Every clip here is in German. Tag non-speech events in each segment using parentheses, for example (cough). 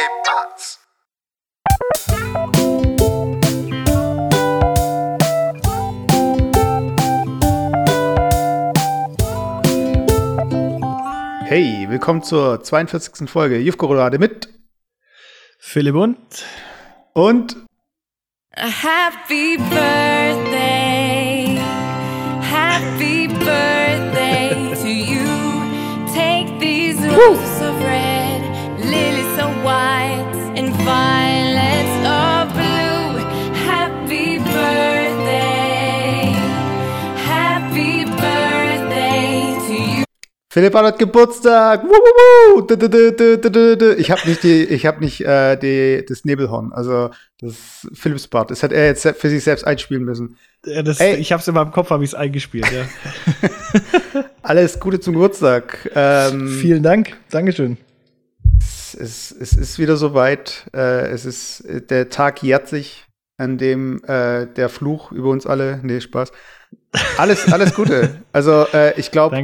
¿Qué pasa? Hey, willkommen zur 42. Folge Jufko-Roulade mit Philipp und und A happy birthday. Happy birthday to you. Take these roses Philipp hat Geburtstag. Ich habe nicht die, ich habe nicht äh, die, das Nebelhorn, also das Philipps Part. Das hat er jetzt für sich selbst einspielen müssen. äh, das, Ey. ich hab's in meinem Kopf, habe ich es eingespielt. Ja. (laughs) Alles Gute zum Geburtstag. Ähm, Vielen Dank, Dankeschön. es, es, es ist wieder soweit. Äh, es ist der Tag jährt sich, an dem äh, der Fluch über uns alle. Nee, Spaß. Alles, alles Gute. Also äh, ich glaube,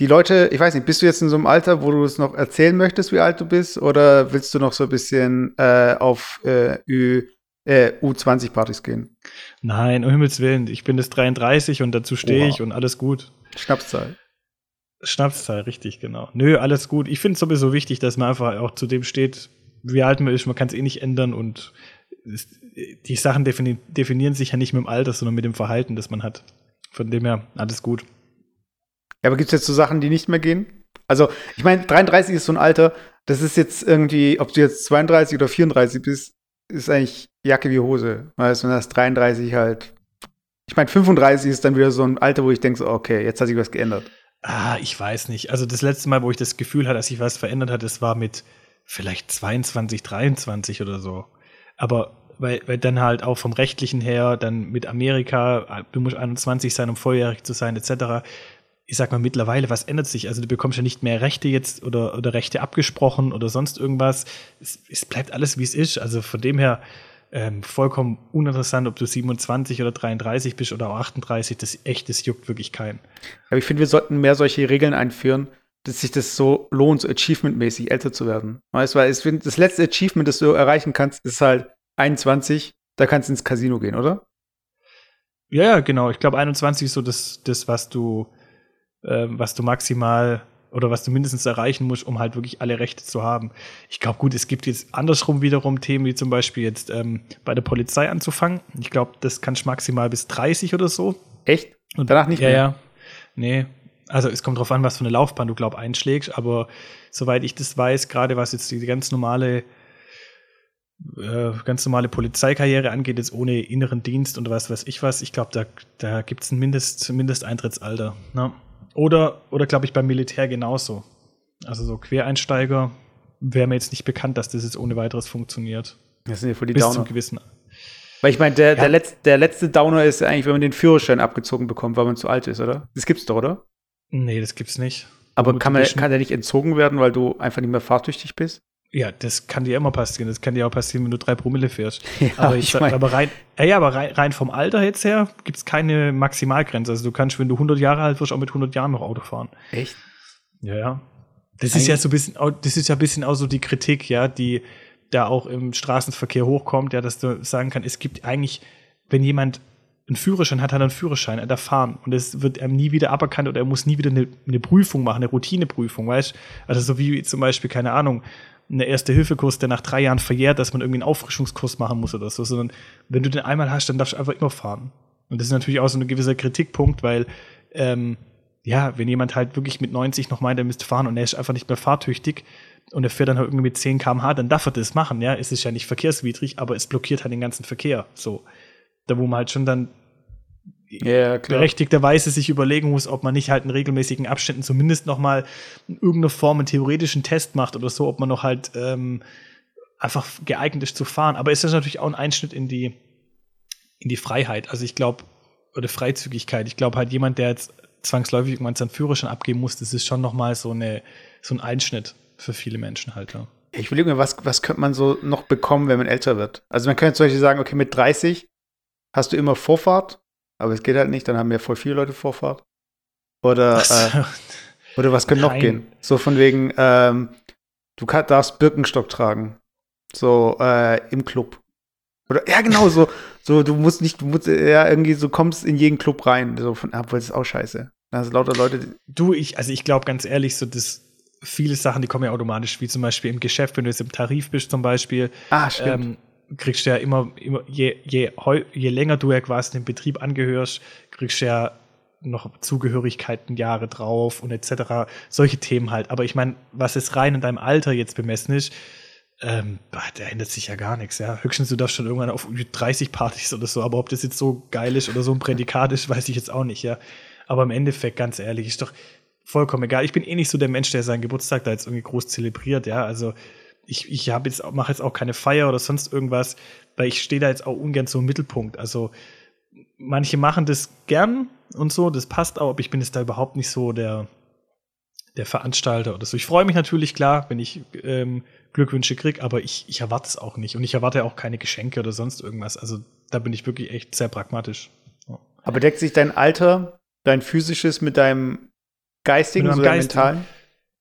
die Leute, ich weiß nicht, bist du jetzt in so einem Alter, wo du es noch erzählen möchtest, wie alt du bist, oder willst du noch so ein bisschen äh, auf äh, Ü, äh, U20-Partys gehen? Nein, um Himmels Willen, ich bin das 33 und dazu stehe ich und alles gut. Schnapszahl. Schnapszahl, richtig, genau. Nö, alles gut. Ich finde es sowieso wichtig, dass man einfach auch zu dem steht, wie alt man ist. Man kann es eh nicht ändern und es, die Sachen defini definieren sich ja nicht mit dem Alter, sondern mit dem Verhalten, das man hat. Von dem her, alles gut. Ja, aber gibt es jetzt so Sachen, die nicht mehr gehen? Also, ich meine, 33 ist so ein Alter, das ist jetzt irgendwie, ob du jetzt 32 oder 34 bist, ist eigentlich Jacke wie Hose. Weißt du, wenn das 33 halt. Ich meine, 35 ist dann wieder so ein Alter, wo ich denke, so, okay, jetzt hat sich was geändert. Ah, ich weiß nicht. Also das letzte Mal, wo ich das Gefühl hatte, dass sich was verändert hat, das war mit vielleicht 22, 23 oder so. Aber weil, weil dann halt auch vom rechtlichen her, dann mit Amerika, du musst 21 sein, um volljährig zu sein, etc. Ich sag mal, mittlerweile, was ändert sich? Also du bekommst ja nicht mehr Rechte jetzt oder, oder Rechte abgesprochen oder sonst irgendwas. Es, es bleibt alles, wie es ist. Also von dem her ähm, vollkommen uninteressant, ob du 27 oder 33 bist oder auch 38. Das echt, das juckt wirklich keinen. Aber ich finde, wir sollten mehr solche Regeln einführen, dass sich das so lohnt, so achievementmäßig älter zu werden. Weißt du, weil finde, das letzte Achievement, das du erreichen kannst, ist halt 21, da kannst du ins Casino gehen, oder? Ja, ja, genau. Ich glaube, 21 ist so das, das was du, ähm, was du maximal oder was du mindestens erreichen musst, um halt wirklich alle Rechte zu haben. Ich glaube, gut, es gibt jetzt andersrum wiederum Themen, wie zum Beispiel jetzt ähm, bei der Polizei anzufangen. Ich glaube, das kannst du maximal bis 30 oder so. Echt? Und danach nicht ja, mehr? Ja, Nee. Also es kommt drauf an, was für eine Laufbahn du, glaub, einschlägst, aber soweit ich das weiß, gerade was jetzt die ganz normale äh, ganz normale Polizeikarriere angeht, jetzt ohne inneren Dienst und was weiß ich was, ich glaube, da, da gibt es ein Mindest, Mindesteintrittsalter. Ne? Oder, oder glaube ich, beim Militär genauso. Also so Quereinsteiger wäre mir jetzt nicht bekannt, dass das jetzt ohne weiteres funktioniert. Das sind ja voll die Bis Downer. zum gewissen. Weil ich meine, der, Ja. der, letz, der letzte Downer ist eigentlich, wenn man den Führerschein abgezogen bekommt, weil man zu alt ist, oder? Das gibt's doch, oder? Nee, das gibt's nicht. Aber kann, man, kann der nicht entzogen werden, weil du einfach nicht mehr fahrtüchtig bist? Ja, das kann dir immer passieren. Das kann dir auch passieren, wenn du drei Promille fährst. (laughs) Ja, aber ich, ich mein- aber rein, ja, ja, aber rein, rein vom Alter jetzt her gibt's keine Maximalgrenze. Also du kannst, wenn du 100 Jahre alt wirst, auch mit 100 Jahren noch Auto fahren. Echt? Ja, ja. Das ist ja so ein bisschen, das ist ja ein bisschen auch so die Kritik, ja, die da auch im Straßenverkehr hochkommt, ja, dass du sagen kann, es gibt eigentlich, wenn jemand einen Führerschein hat, hat er einen Führerschein, er darf fahren und es wird ihm nie wieder aberkannt oder er muss nie wieder eine, eine Prüfung machen, eine Routineprüfung, weißt Also so wie zum Beispiel, keine Ahnung, eine Erste-Hilfe-Kurs, der nach drei Jahren verjährt, dass man irgendwie einen Auffrischungskurs machen muss oder so, sondern wenn du den einmal hast, dann darfst du einfach immer fahren. Und das ist natürlich auch so ein gewisser Kritikpunkt, weil ähm, ja, wenn jemand halt wirklich mit 90 noch meint, er müsste fahren und er ist einfach nicht mehr fahrtüchtig und er fährt dann halt irgendwie mit 10 km/h, dann darf er das machen, ja. Es ist ja nicht verkehrswidrig, aber es blockiert halt den ganzen Verkehr. So. Da wo man halt schon dann Ja, klar. berechtigterweise sich überlegen muss, ob man nicht halt in regelmäßigen Abständen zumindest noch mal in irgendeiner Form einen theoretischen Test macht oder so, ob man noch halt ähm, einfach geeignet ist zu fahren. Aber es ist natürlich auch ein Einschnitt in die, in die Freiheit. Also ich glaube, oder Freizügigkeit. Ich glaube halt jemand, der jetzt zwangsläufig irgendwann seinen Führerschein abgeben muss, das ist schon noch mal so, eine, so ein Einschnitt für viele Menschen halt. Ja. Ich überlege mir, was, was könnte man so noch bekommen, wenn man älter wird? Also man könnte zum Beispiel sagen, okay, mit 30 hast du immer Vorfahrt, aber es geht halt nicht, dann haben ja voll viele Leute Vorfahrt. Oder, äh, oder was könnte noch gehen? So von wegen, ähm, du kann, darfst Birkenstock tragen. So, äh, im Club. Oder, ja, genau, so, (laughs) so, du musst nicht, du musst, ja, irgendwie so kommst in jeden Club rein. So von, obwohl, das ist auch scheiße. Da sind lauter Leute, Du, ich, also ich glaube ganz ehrlich, so das viele Sachen, die kommen ja automatisch, wie zum Beispiel im Geschäft, wenn du jetzt im Tarif bist zum Beispiel, ah, stimmt. ähm, kriegst du ja immer, immer je, je, je länger du ja quasi dem Betrieb angehörst, kriegst du ja noch Zugehörigkeiten Jahre drauf und etc. Solche Themen halt. Aber ich meine, was es rein in deinem Alter jetzt bemessen ist, ähm, bah, da ändert sich ja gar nichts, ja. Höchstens du darfst schon irgendwann auf 30 Partys oder so, aber ob das jetzt so geil ist oder so ein Prädikat ist, weiß ich jetzt auch nicht, ja. Aber im Endeffekt, ganz ehrlich, ist doch vollkommen egal. Ich bin eh nicht so der Mensch, der seinen Geburtstag da jetzt irgendwie groß zelebriert, ja. Also ich, ich habe jetzt mache jetzt auch keine Feier oder sonst irgendwas, weil ich stehe da jetzt auch ungern so im Mittelpunkt. Also manche machen das gern und so, das passt auch, aber ich bin jetzt da überhaupt nicht so der, der Veranstalter oder so. Ich freue mich natürlich, klar, wenn ich ähm, Glückwünsche krieg, aber ich, ich erwarte es auch nicht. Und ich erwarte auch keine Geschenke oder sonst irgendwas. Also da bin ich wirklich echt sehr pragmatisch. Aber deckt sich dein Alter, dein physisches mit deinem geistigen, Mit so deinem Geistigen. mentalen?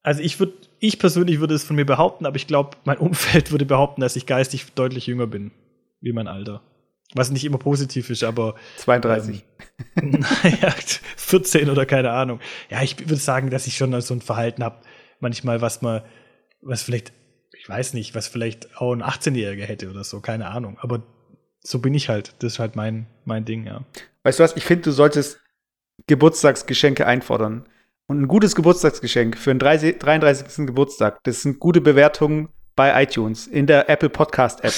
Also ich würde, ich persönlich würde es von mir behaupten, aber ich glaube, mein Umfeld (laughs) würde behaupten, dass ich geistig deutlich jünger bin, wie mein Alter. Was nicht immer positiv ist, aber 32. Ähm, (laughs) naja, 14 oder keine Ahnung. Ja, ich würde sagen, dass ich schon so ein Verhalten habe, manchmal, was man, was vielleicht, ich weiß nicht, was vielleicht auch ein 18-Jähriger hätte oder so, keine Ahnung. Aber so bin ich halt. Das ist halt mein, mein Ding, ja. Weißt du was? Ich finde, du solltest Geburtstagsgeschenke einfordern. Und ein gutes Geburtstagsgeschenk für den 30 33. Geburtstag, das sind gute Bewertungen bei iTunes, in der Apple Podcast App.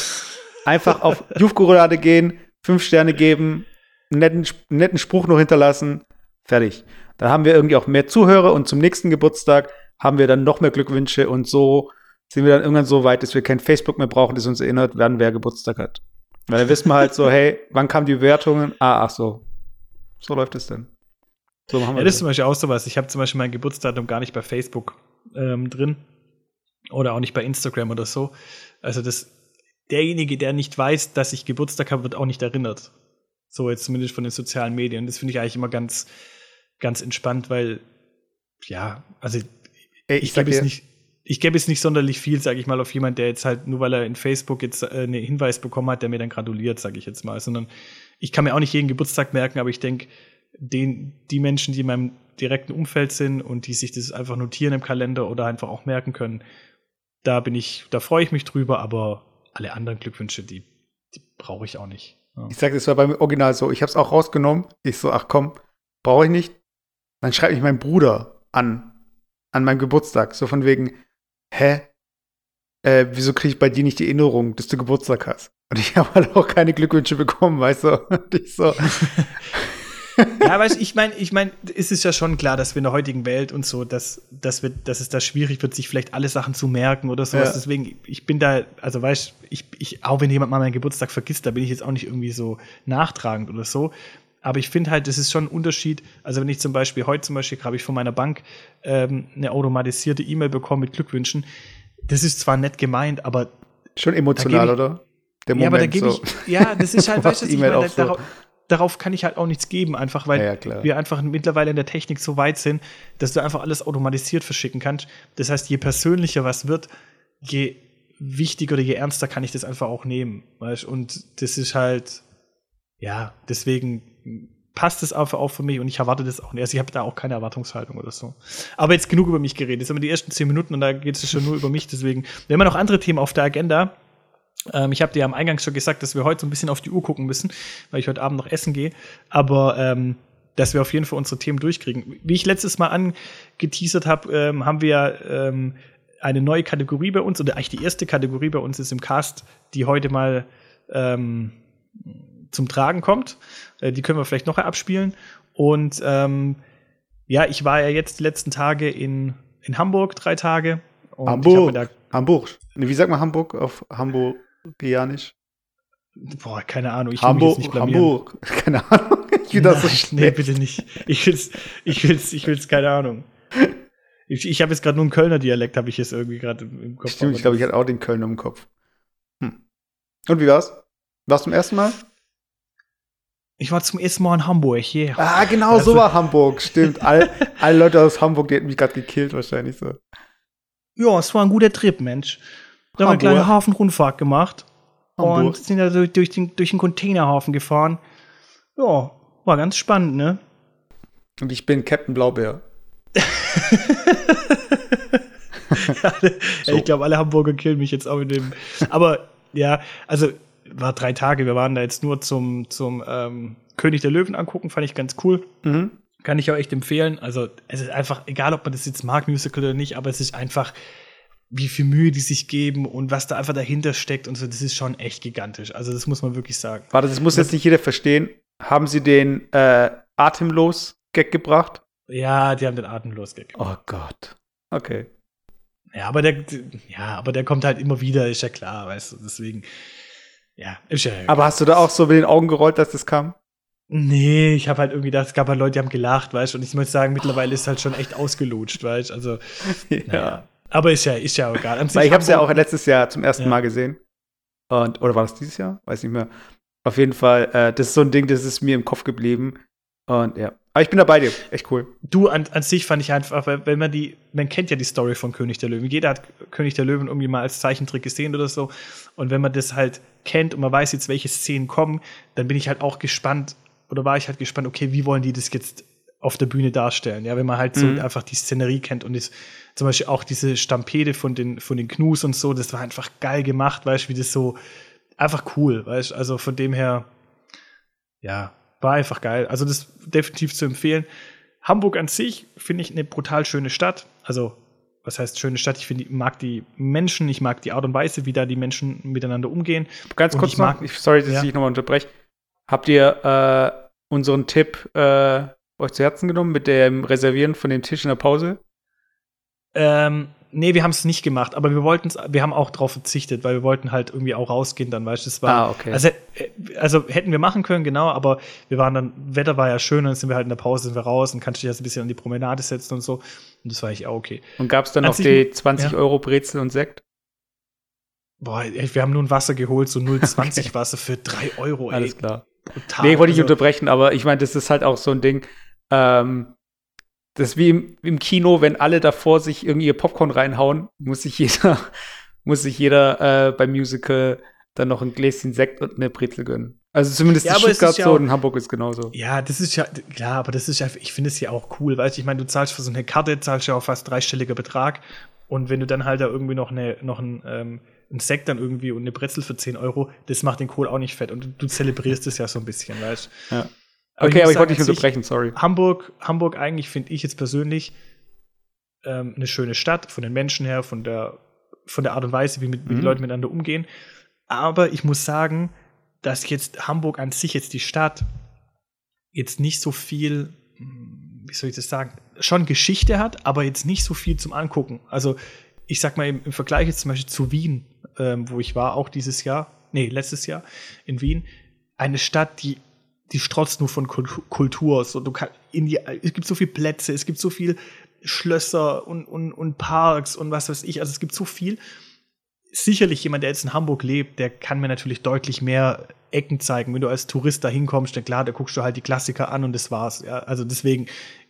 Einfach auf (laughs) Jufgorolade gehen, fünf Sterne geben, einen netten, netten Spruch noch hinterlassen, fertig. Dann haben wir irgendwie auch mehr Zuhörer und zum nächsten Geburtstag haben wir dann noch mehr Glückwünsche und so sind wir dann irgendwann so weit, dass wir kein Facebook mehr brauchen, das uns erinnert, wann wer Geburtstag hat. Weil dann wissen wir halt so, (laughs) hey, wann kamen die Bewertungen? Ah, ach so. So läuft es denn. So machen wir Ja, das ist zum Beispiel auch sowas. Ich habe zum Beispiel mein Geburtsdatum gar nicht bei Facebook ähm, drin. Oder auch nicht bei Instagram oder so. Also das, derjenige, der nicht weiß, dass ich Geburtstag habe, wird auch nicht erinnert. So jetzt zumindest von den sozialen Medien. Das finde ich eigentlich immer ganz, ganz entspannt, weil, ja, also Ey, ich, ich gebe es nicht, ich gebe es nicht sonderlich viel, sage ich mal, auf jemand, der jetzt halt, nur weil er in Facebook jetzt äh, einen Hinweis bekommen hat, der mir dann gratuliert, sage ich jetzt mal. Sondern ich kann mir auch nicht jeden Geburtstag merken, aber ich denke, den, die Menschen, die in meinem direkten Umfeld sind und die sich das einfach notieren im Kalender oder einfach auch merken können, da bin ich, da freue ich mich drüber, aber alle anderen Glückwünsche, die, die brauche ich auch nicht. Ja. ich sag, das war beim Original so. Ich hab's auch rausgenommen. Ich so, ach komm, brauche ich nicht. Dann schreibt mich mein Bruder an, an meinem Geburtstag. So von wegen, hä? Äh, wieso kriege ich bei dir nicht die Erinnerung, dass du Geburtstag hast? Und ich (laughs) habe halt auch keine Glückwünsche bekommen, weißt du? Und ich so, (laughs) Ja, weißt du, ich meine, ich meine, es ist ja schon klar, dass wir in der heutigen Welt und so, dass, dass, wir, dass es da schwierig wird, sich vielleicht alle Sachen zu merken oder sowas. Ja. Deswegen, ich bin da, also weißt ich, ich, auch wenn jemand mal meinen Geburtstag vergisst, da bin ich jetzt auch nicht irgendwie so nachtragend oder so. Aber ich finde halt, es ist schon ein Unterschied. Also wenn ich zum Beispiel, heute zum Beispiel habe ich von meiner Bank ähm, eine automatisierte E-Mail bekommen mit Glückwünschen. Das ist zwar nett gemeint, aber schon emotional, oder? Der ja, aber da gebe so. ich, ja, das ist halt, (laughs) weißt du, ich meine, so. darauf, darauf kann ich halt auch nichts geben, einfach weil Ja, wir einfach mittlerweile in der Technik so weit sind, dass du einfach alles automatisiert verschicken kannst. Das heißt, je persönlicher was wird, je wichtiger oder je ernster kann ich das einfach auch nehmen, weißt? Und das ist halt, ja, deswegen passt es einfach auch für mich und ich erwarte das auch nicht. Also ich habe da auch keine Erwartungshaltung oder so. Aber jetzt genug über mich geredet. Jetzt haben wir die ersten zehn Minuten und da geht es schon nur über mich. Deswegen, wir haben ja noch andere Themen auf der Agenda. Ähm, ich habe dir am Eingang schon gesagt, dass wir heute so ein bisschen auf die Uhr gucken müssen, weil ich heute Abend noch essen gehe. Aber ähm, dass wir auf jeden Fall unsere Themen durchkriegen. Wie ich letztes Mal angeteasert habe, ähm, haben wir ähm, eine neue Kategorie bei uns, oder eigentlich die erste Kategorie bei uns ist im Cast, die heute mal ähm, zum Tragen kommt. Äh, die können wir vielleicht noch abspielen. Und ähm, ja, ich war ja jetzt die letzten Tage in, in Hamburg, drei Tage. Hamburg. Hamburg. Wie sagt man Hamburg auf Hamburgianisch? Boah, keine Ahnung. Ich will Hamburg, jetzt nicht blamieren. Hamburg. (laughs) Keine Ahnung. Ich finde das so Nein, nee, bitte nicht. Ich will's, ich will's, ich will's, keine Ahnung. Ich, ich habe jetzt gerade nur einen Kölner Dialekt, habe ich jetzt irgendwie gerade im, Kopf. Stimmt, ich glaube, ich hatte auch den Köln im Kopf. Hm. Und wie war's? Warst du zum ersten Mal? ich war zum ersten Mal in Hamburg, yeah. Ah, genau, Also- so war Hamburg. Stimmt. All, alle Leute aus Hamburg, die hätten mich gerade gekillt, wahrscheinlich so. Ja, es war ein guter Trip, Mensch. Da haben wir eine kleine. Hafenrundfahrt gemacht Hamburg. und sind da durch, durch, den, durch den Containerhafen gefahren. Ja, war ganz spannend, ne? Und ich bin Captain Blaubeer. (laughs) Ja, Ich glaube, alle Hamburger killen mich jetzt auch mit dem. Aber ja, also war drei Tage. Wir waren da jetzt nur zum, zum ähm, König der Löwen angucken, fand ich ganz cool. Mhm. Kann ich auch echt empfehlen. Also, es ist einfach, egal ob man das jetzt mag, Musical oder nicht, aber es ist einfach, wie viel Mühe die sich geben und was da einfach dahinter steckt und so, das ist schon echt gigantisch. Also, das muss man wirklich sagen. Warte, das muss jetzt nicht jeder verstehen. Haben Sie den äh, Atemlos-Gag gebracht? Ja, die haben den atemlos gegeben. Oh Gott. Okay. Ja, aber der, ja, aber der kommt halt immer wieder, ist ja klar, weißt du, deswegen, ja, ist ja. Aber hast du da auch so mit den Augen gerollt, dass das kam? Nee, ich habe halt irgendwie gedacht, es gab halt Leute, die haben gelacht, weißt du, und ich muss sagen, mittlerweile ist halt schon echt ausgelutscht, weißt du, also, (laughs) naja. Aber ist ja, ist ja auch egal. Weil ich habe es ja auch letztes Jahr zum ersten Ja. Mal gesehen. Und, oder war das dieses Jahr? Weiß nicht mehr. Auf jeden Fall, äh, das ist so ein Ding, das ist mir im Kopf geblieben. Und ja. Aber ich bin da bei dir. Echt cool. Du, an, an sich fand ich einfach, weil, wenn man die, man kennt ja die Story von König der Löwen. Jeder hat König der Löwen irgendwie mal als Zeichentrick gesehen oder so. Und wenn man das halt kennt und man weiß jetzt, welche Szenen kommen, dann bin ich halt auch gespannt, oder war ich halt gespannt, okay, wie wollen die das jetzt auf der Bühne darstellen? Ja, wenn man halt so Mhm. einfach die Szenerie kennt und das, zum Beispiel auch diese Stampede von den, von den Knus und so, das war einfach geil gemacht, weißt du, wie das so, einfach cool, weißt du, also von dem her, ja, war einfach geil. Also das definitiv zu empfehlen. Hamburg an sich finde ich eine brutal schöne Stadt. Also, was heißt schöne Stadt? Ich finde, ich mag die Menschen, ich mag die Art und Weise, wie da die Menschen miteinander umgehen. Ganz Und kurz ich noch. mag- Ich, sorry, dass Ja. ich nochmal unterbreche. Habt ihr äh, unseren Tipp äh, euch zu Herzen genommen mit dem Reservieren von dem Tisch in der Pause? Ähm, nee, wir haben es nicht gemacht, aber wir wollten es, wir haben auch darauf verzichtet, weil wir wollten halt irgendwie auch rausgehen dann, weißt du, es war, Ah, okay. also, äh, also hätten wir machen können, genau, aber wir waren dann, Wetter war ja schön, dann sind wir halt in der Pause, sind wir raus und kannst dich jetzt ein bisschen an die Promenade setzen und so und das war eigentlich auch okay. Und gab es dann An noch sich- die 20 ja. Euro Brezel und Sekt? Boah, ey, wir haben nur ein Wasser geholt, so (laughs) 0,20 Wasser für 3 Euro, ey. Alles klar. Brutal. Nee, wollte ich Also, unterbrechen, aber ich meine, das ist halt auch so ein Ding. Ähm, das ist wie im, im Kino, wenn alle davor sich irgendwie ihr Popcorn reinhauen, muss sich jeder, (laughs) muss sich jeder äh, beim Musical dann noch ein Gläschen Sekt und eine Brezel gönnen. Also zumindest Ja, in Stuttgart ist ja so auch- und in Hamburg ist genauso. Ja, das ist ja, klar, aber das ist ja, ich finde es ja auch cool, weißt du, ich meine, du zahlst für so eine Karte, zahlst ja auch fast dreistelliger Betrag und wenn du dann halt da irgendwie noch, eine, noch ein, ähm, ein Sekt dann irgendwie und eine Brezel für 10 Euro, das macht den Kohl auch nicht fett und du, du zelebrierst es ja so ein bisschen, weißt du. Ja. Aber Okay, muss aber ich wollte dich unterbrechen, sorry. Hamburg, Hamburg eigentlich finde ich jetzt persönlich ähm, eine schöne Stadt, von den Menschen her, von der, von der Art und Weise, wie, mit, wie die Mhm. Leute miteinander umgehen. Aber ich muss sagen, dass jetzt Hamburg an sich, jetzt die Stadt, jetzt nicht so viel, hm, wie soll ich das sagen, schon Geschichte hat, aber jetzt nicht so viel zum Angucken. Also ich sag mal im, im Vergleich jetzt zum Beispiel zu Wien, ähm, wo ich war, auch dieses Jahr, nee, letztes Jahr in Wien, eine Stadt, die die strotzt nur von Kul- Kultur. So, du kann, in die, es gibt so viele Plätze, es gibt so viel Schlösser und, und, und Parks und was weiß ich. Also es gibt so viel. Sicherlich jemand, der jetzt in Hamburg lebt, der kann mir natürlich deutlich mehr Ecken zeigen. Wenn du als Tourist da hinkommst, dann klar, da guckst du halt die Klassiker an und das war's. Ja, also deswegen,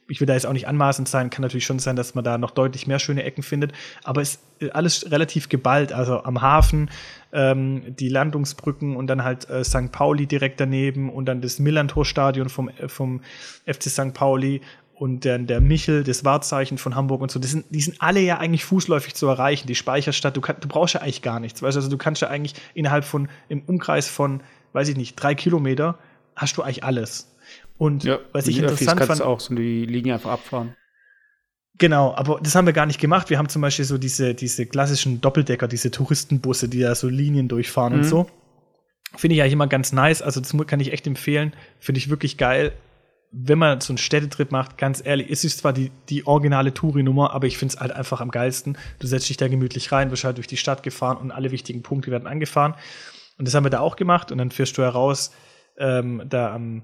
ich will da jetzt auch nicht anmaßend sein, kann natürlich schon sein, dass man da noch deutlich mehr schöne Ecken findet, aber es ist alles relativ geballt. Also am Hafen, ähm, die Landungsbrücken und dann halt äh, St. Pauli direkt daneben und dann das Millantor-Stadion vom, äh, vom FC St. Pauli und dann der Michel, das Wahrzeichen von Hamburg und so. Das sind, die sind alle ja eigentlich fußläufig zu erreichen. Die Speicherstadt, du, kann, du brauchst ja eigentlich gar nichts. Weißt? du? Also du kannst ja eigentlich innerhalb von, im Umkreis von, weiß ich nicht, drei Kilometer, hast du eigentlich alles. Und was ich interessant fand, auch so die Linie einfach abfahren. Genau, aber das haben wir gar nicht gemacht. Wir haben zum Beispiel so diese, diese klassischen Doppeldecker, diese Touristenbusse, die da so Linien durchfahren und Mhm. so. Finde ich eigentlich immer ganz nice. Also, das kann ich echt empfehlen. Finde ich wirklich geil. Wenn man so einen Städtetrip macht, ganz ehrlich, es ist zwar die, die originale Touri-Nummer, aber ich finde es halt einfach am geilsten. Du setzt dich da gemütlich rein, wirst halt durch die Stadt gefahren und alle wichtigen Punkte werden angefahren. Und das haben wir da auch gemacht. Und dann fährst du heraus, ähm, da am,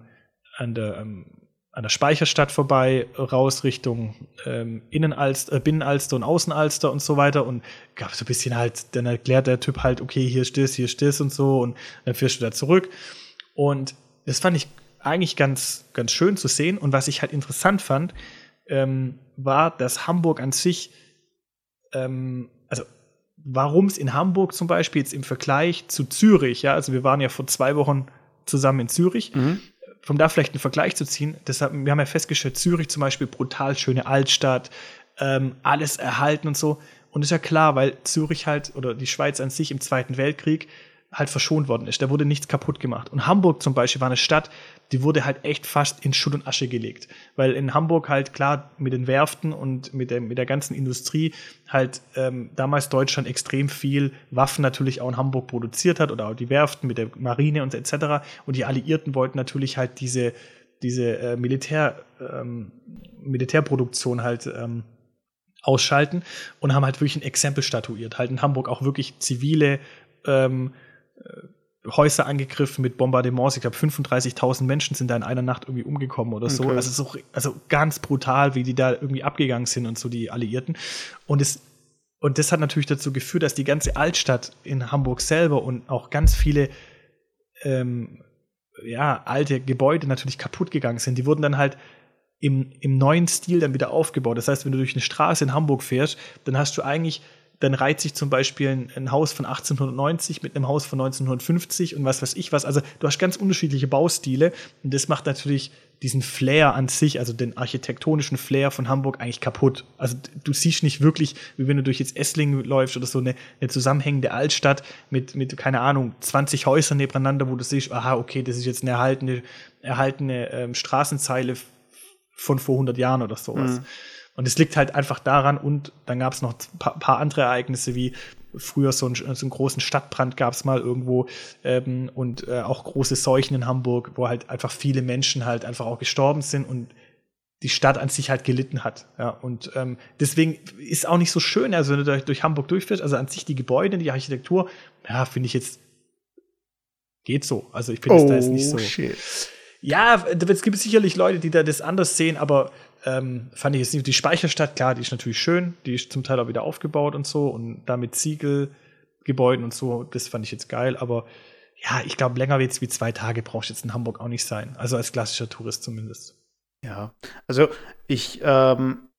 an der, ähm, an der Speicherstadt vorbei, raus Richtung ähm, Innenalster, äh, Binnenalster und Außenalster und so weiter. Und gab so ein bisschen halt, dann erklärt der Typ halt, okay, hier ist das, hier ist das und so. Und dann fährst du da zurück. Und das fand ich eigentlich ganz, ganz schön zu sehen. Und was ich halt interessant fand, ähm, war, dass Hamburg an sich ähm, also warum es in Hamburg zum Beispiel jetzt im Vergleich zu Zürich, ja, also wir waren ja vor zwei Wochen zusammen in Zürich, Mhm. Um da vielleicht einen Vergleich zu ziehen, deshalb, wir haben ja festgestellt, Zürich zum Beispiel, brutal schöne Altstadt, ähm, alles erhalten und so. Und ist ja klar, weil Zürich halt oder die Schweiz an sich im Zweiten Weltkrieg halt verschont worden ist. Da wurde nichts kaputt gemacht. Und Hamburg zum Beispiel war eine Stadt, die wurde halt echt fast in Schutt und Asche gelegt. Weil in Hamburg halt klar mit den Werften und mit der, mit der ganzen Industrie halt ähm, damals Deutschland extrem viel Waffen natürlich auch in Hamburg produziert hat oder auch die Werften mit der Marine und etc. Und die Alliierten wollten natürlich halt diese, diese äh, Militär, ähm, Militärproduktion halt ähm, ausschalten und haben halt wirklich ein Exempel statuiert. Halt in Hamburg auch wirklich zivile ähm, äh, Häuser angegriffen mit Bombardements. Ich glaube, 35.000 Menschen sind da in einer Nacht irgendwie umgekommen oder so. Okay. Also, so. also ganz brutal, wie die da irgendwie abgegangen sind und so, die Alliierten. Und es und das hat natürlich dazu geführt, dass die ganze Altstadt in Hamburg selber und auch ganz viele ähm, ja, alte Gebäude natürlich kaputt gegangen sind. Die wurden dann halt im, im neuen Stil dann wieder aufgebaut. Das heißt, wenn du durch eine Straße in Hamburg fährst, dann hast du eigentlich, dann reiht sich zum Beispiel ein, ein Haus von 1890 mit einem Haus von 1950 und was weiß ich was. Also du hast ganz unterschiedliche Baustile und das macht natürlich diesen Flair an sich, also den architektonischen Flair von Hamburg eigentlich kaputt. Also du siehst nicht wirklich, wie wenn du durch jetzt Esslingen läufst oder so eine, eine zusammenhängende Altstadt mit, mit, keine Ahnung, 20 Häusern nebeneinander, wo du siehst, aha, okay, das ist jetzt eine erhaltene, erhaltene ähm, Straßenzeile von vor 100 Jahren oder sowas. Und es liegt halt einfach daran und dann gab es noch ein paar, paar andere Ereignisse wie früher so einen, so einen großen Stadtbrand gab es mal irgendwo ähm, und äh, auch große Seuchen in Hamburg, wo halt einfach viele Menschen halt einfach auch gestorben sind und die Stadt an sich halt gelitten hat. Ja, und ähm, deswegen ist auch nicht so schön, also wenn du durch, durch Hamburg durchfährst, also an sich die Gebäude, die Architektur, ja, finde ich jetzt geht so. Also ich finde es da jetzt nicht so. Oh, shit. Ja, es gibt sicherlich Leute, die da das anders sehen, aber ähm, fand ich jetzt nicht. Die Speicherstadt, klar, die ist natürlich schön, die ist zum Teil auch wieder aufgebaut und so und da mit Ziegelgebäuden und so, das fand ich jetzt geil, aber ja, ich glaube, länger jetzt wie zwei Tage brauchst du jetzt in Hamburg auch nicht sein. Also als klassischer Tourist zumindest. Ja, also ich, ähm,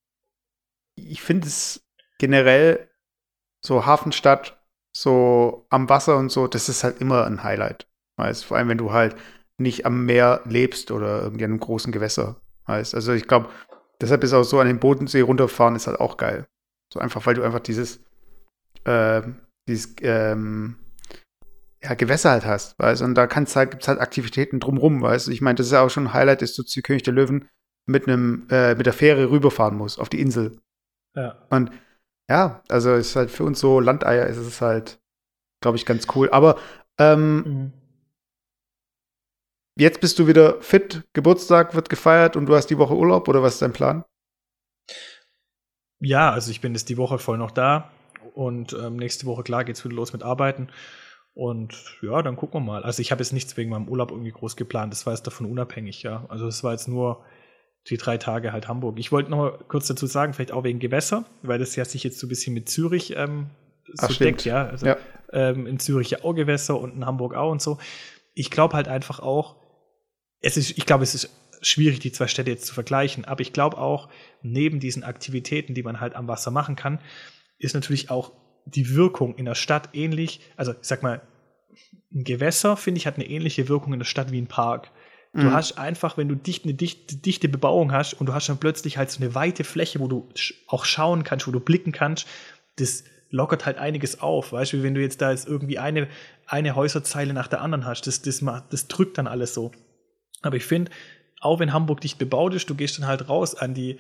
ich finde es generell so Hafenstadt, so am Wasser und so, das ist halt immer ein Highlight. Weißt, vor allem, wenn du halt nicht am Meer lebst oder irgendwie an einem großen Gewässer. Heißt, also ich glaube, deshalb ist auch so an den Bodensee runterfahren ist halt auch geil. So einfach, weil du einfach dieses, äh, dieses, ähm, ja, Gewässer halt hast, weißt und da kannst halt, gibt's halt Aktivitäten drumrum, weißt Ich meine, das ist auch schon ein Highlight, dass du zu König der Löwen mit einem, äh, mit der Fähre rüberfahren musst auf die Insel. Ja. Und ja, also ist halt für uns so Landeier ist es halt, glaube ich, ganz cool. Aber ähm, Mhm. Jetzt bist du wieder fit, Geburtstag wird gefeiert und du hast die Woche Urlaub oder was ist dein Plan? Ja, also ich bin jetzt die Woche voll noch da und ähm, nächste Woche, klar, geht's wieder los mit Arbeiten. Und ja, dann gucken wir mal. Also ich habe jetzt nichts wegen meinem Urlaub irgendwie groß geplant. Das war jetzt davon unabhängig, ja. Also es war jetzt nur die drei Tage halt Hamburg. Ich wollte noch mal kurz dazu sagen, vielleicht auch wegen Gewässer, weil das ja sich jetzt so ein bisschen mit Zürich ähm, so Ach, deckt, ja. Also Ja. ähm, in Zürich ja auch Gewässer und in Hamburg auch und so. Ich glaube halt einfach auch, es ist, ich glaube, es ist schwierig, die zwei Städte jetzt zu vergleichen, aber ich glaube auch, neben diesen Aktivitäten, die man halt am Wasser machen kann, ist natürlich auch die Wirkung in der Stadt ähnlich. Also, ich sag mal, ein Gewässer, finde ich, hat eine ähnliche Wirkung in der Stadt wie ein Park. Du Mhm. hast einfach, wenn du dicht, eine dichte, dichte Bebauung hast und du hast dann plötzlich halt so eine weite Fläche, wo du auch schauen kannst, wo du blicken kannst, das lockert halt einiges auf. Weißt du, wenn du jetzt da jetzt irgendwie eine, eine Häuserzeile nach der anderen hast, das, das, macht, das drückt dann alles so. Aber ich finde, auch wenn Hamburg dicht bebaut ist, du gehst dann halt raus an die,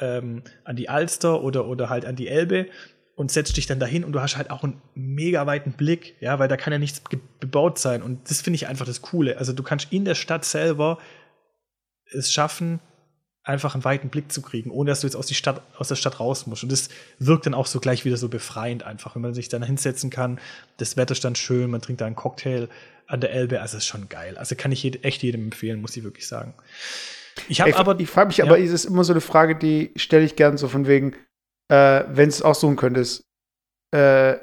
ähm, an die Alster oder, oder halt an die Elbe und setzt dich dann dahin und du hast halt auch einen mega weiten Blick, ja, weil da kann ja nichts bebaut sein. Und das finde ich einfach das Coole. Also du kannst in der Stadt selber es schaffen, einfach einen weiten Blick zu kriegen, ohne dass du jetzt aus, die Stadt, aus der Stadt raus musst. Und das wirkt dann auch so gleich wieder so befreiend einfach, wenn man sich dann hinsetzen kann. Das Wetter ist dann schön, man trinkt da einen Cocktail an der Elbe. Also ist schon geil. Also kann ich echt jedem empfehlen, muss ich wirklich sagen. Ich habe aber ich frage mich ja. aber, ist es immer so eine Frage, die stelle ich gern so von wegen, äh, wenn es aussuchen könntest, äh,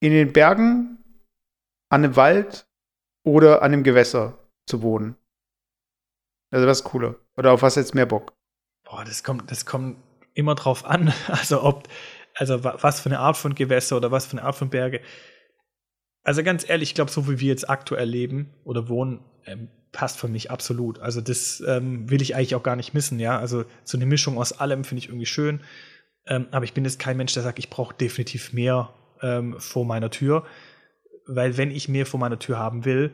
in den Bergen, an einem Wald oder an einem Gewässer zu wohnen. Also was ist cooler? Oder auf was jetzt mehr Bock? Boah, das kommt, das kommt immer drauf an. (laughs) Also ob, Also wa- was für eine Art von Gewässer oder was für eine Art von Berge. Also ganz ehrlich, ich glaube, so wie wir jetzt aktuell leben oder wohnen, ähm, passt für mich absolut. Also das ähm, will ich eigentlich auch gar nicht missen, ja. Also so eine Mischung aus allem finde ich irgendwie schön. Ähm, aber ich bin jetzt kein Mensch, der sagt, ich brauche definitiv mehr ähm, vor meiner Tür. Weil wenn ich mehr vor meiner Tür haben will,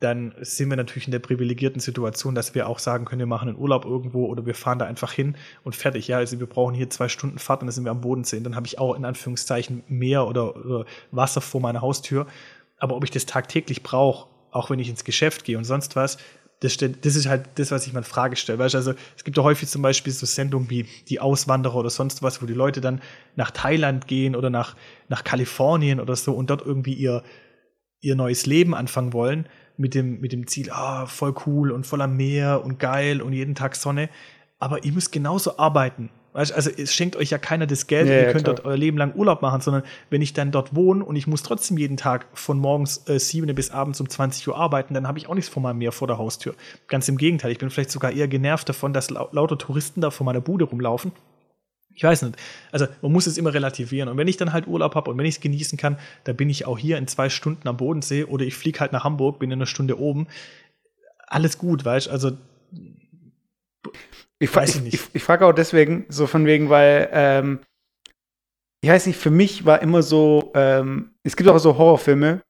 dann sind wir natürlich in der privilegierten Situation, dass wir auch sagen können, wir machen einen Urlaub irgendwo oder wir fahren da einfach hin und fertig. Ja, also wir brauchen hier zwei Stunden Fahrt und dann sind wir am Bodensee. Und dann habe ich auch in Anführungszeichen Meer oder, oder Wasser vor meiner Haustür. Aber ob ich das tagtäglich brauche, auch wenn ich ins Geschäft gehe und sonst was, das, das ist halt das, was ich mal in Frage stelle. Weißt du, also es gibt ja häufig zum Beispiel so Sendungen wie die Auswanderer oder sonst was, wo die Leute dann nach Thailand gehen oder nach, nach Kalifornien oder so und dort irgendwie ihr, ihr neues Leben anfangen wollen mit dem, mit dem Ziel, ah, voll cool und voller Meer und geil und jeden Tag Sonne. Aber ihr müsst genauso arbeiten. Also es schenkt euch ja keiner das Geld Ja, und ihr ja, könnt klar. dort euer Leben lang Urlaub machen, sondern wenn ich dann dort wohne und ich muss trotzdem jeden Tag von morgens äh, 7 bis abends um 20 Uhr arbeiten, dann habe ich auch nichts von meinem Meer vor der Haustür. Ganz im Gegenteil, ich bin vielleicht sogar eher genervt davon, dass lau lauter Touristen da vor meiner Bude rumlaufen. Ich weiß nicht. Also man muss es immer relativieren. Und wenn ich dann halt Urlaub habe und wenn ich es genießen kann, dann bin ich auch hier in zwei Stunden am Bodensee oder ich fliege halt nach Hamburg, bin in einer Stunde oben. Alles gut, weißt du? Also Ich, fra Weiß ich ich, ich frage auch deswegen, so von wegen, weil, ähm, ich weiß nicht, für mich war immer so, ähm, es gibt auch so Horrorfilme,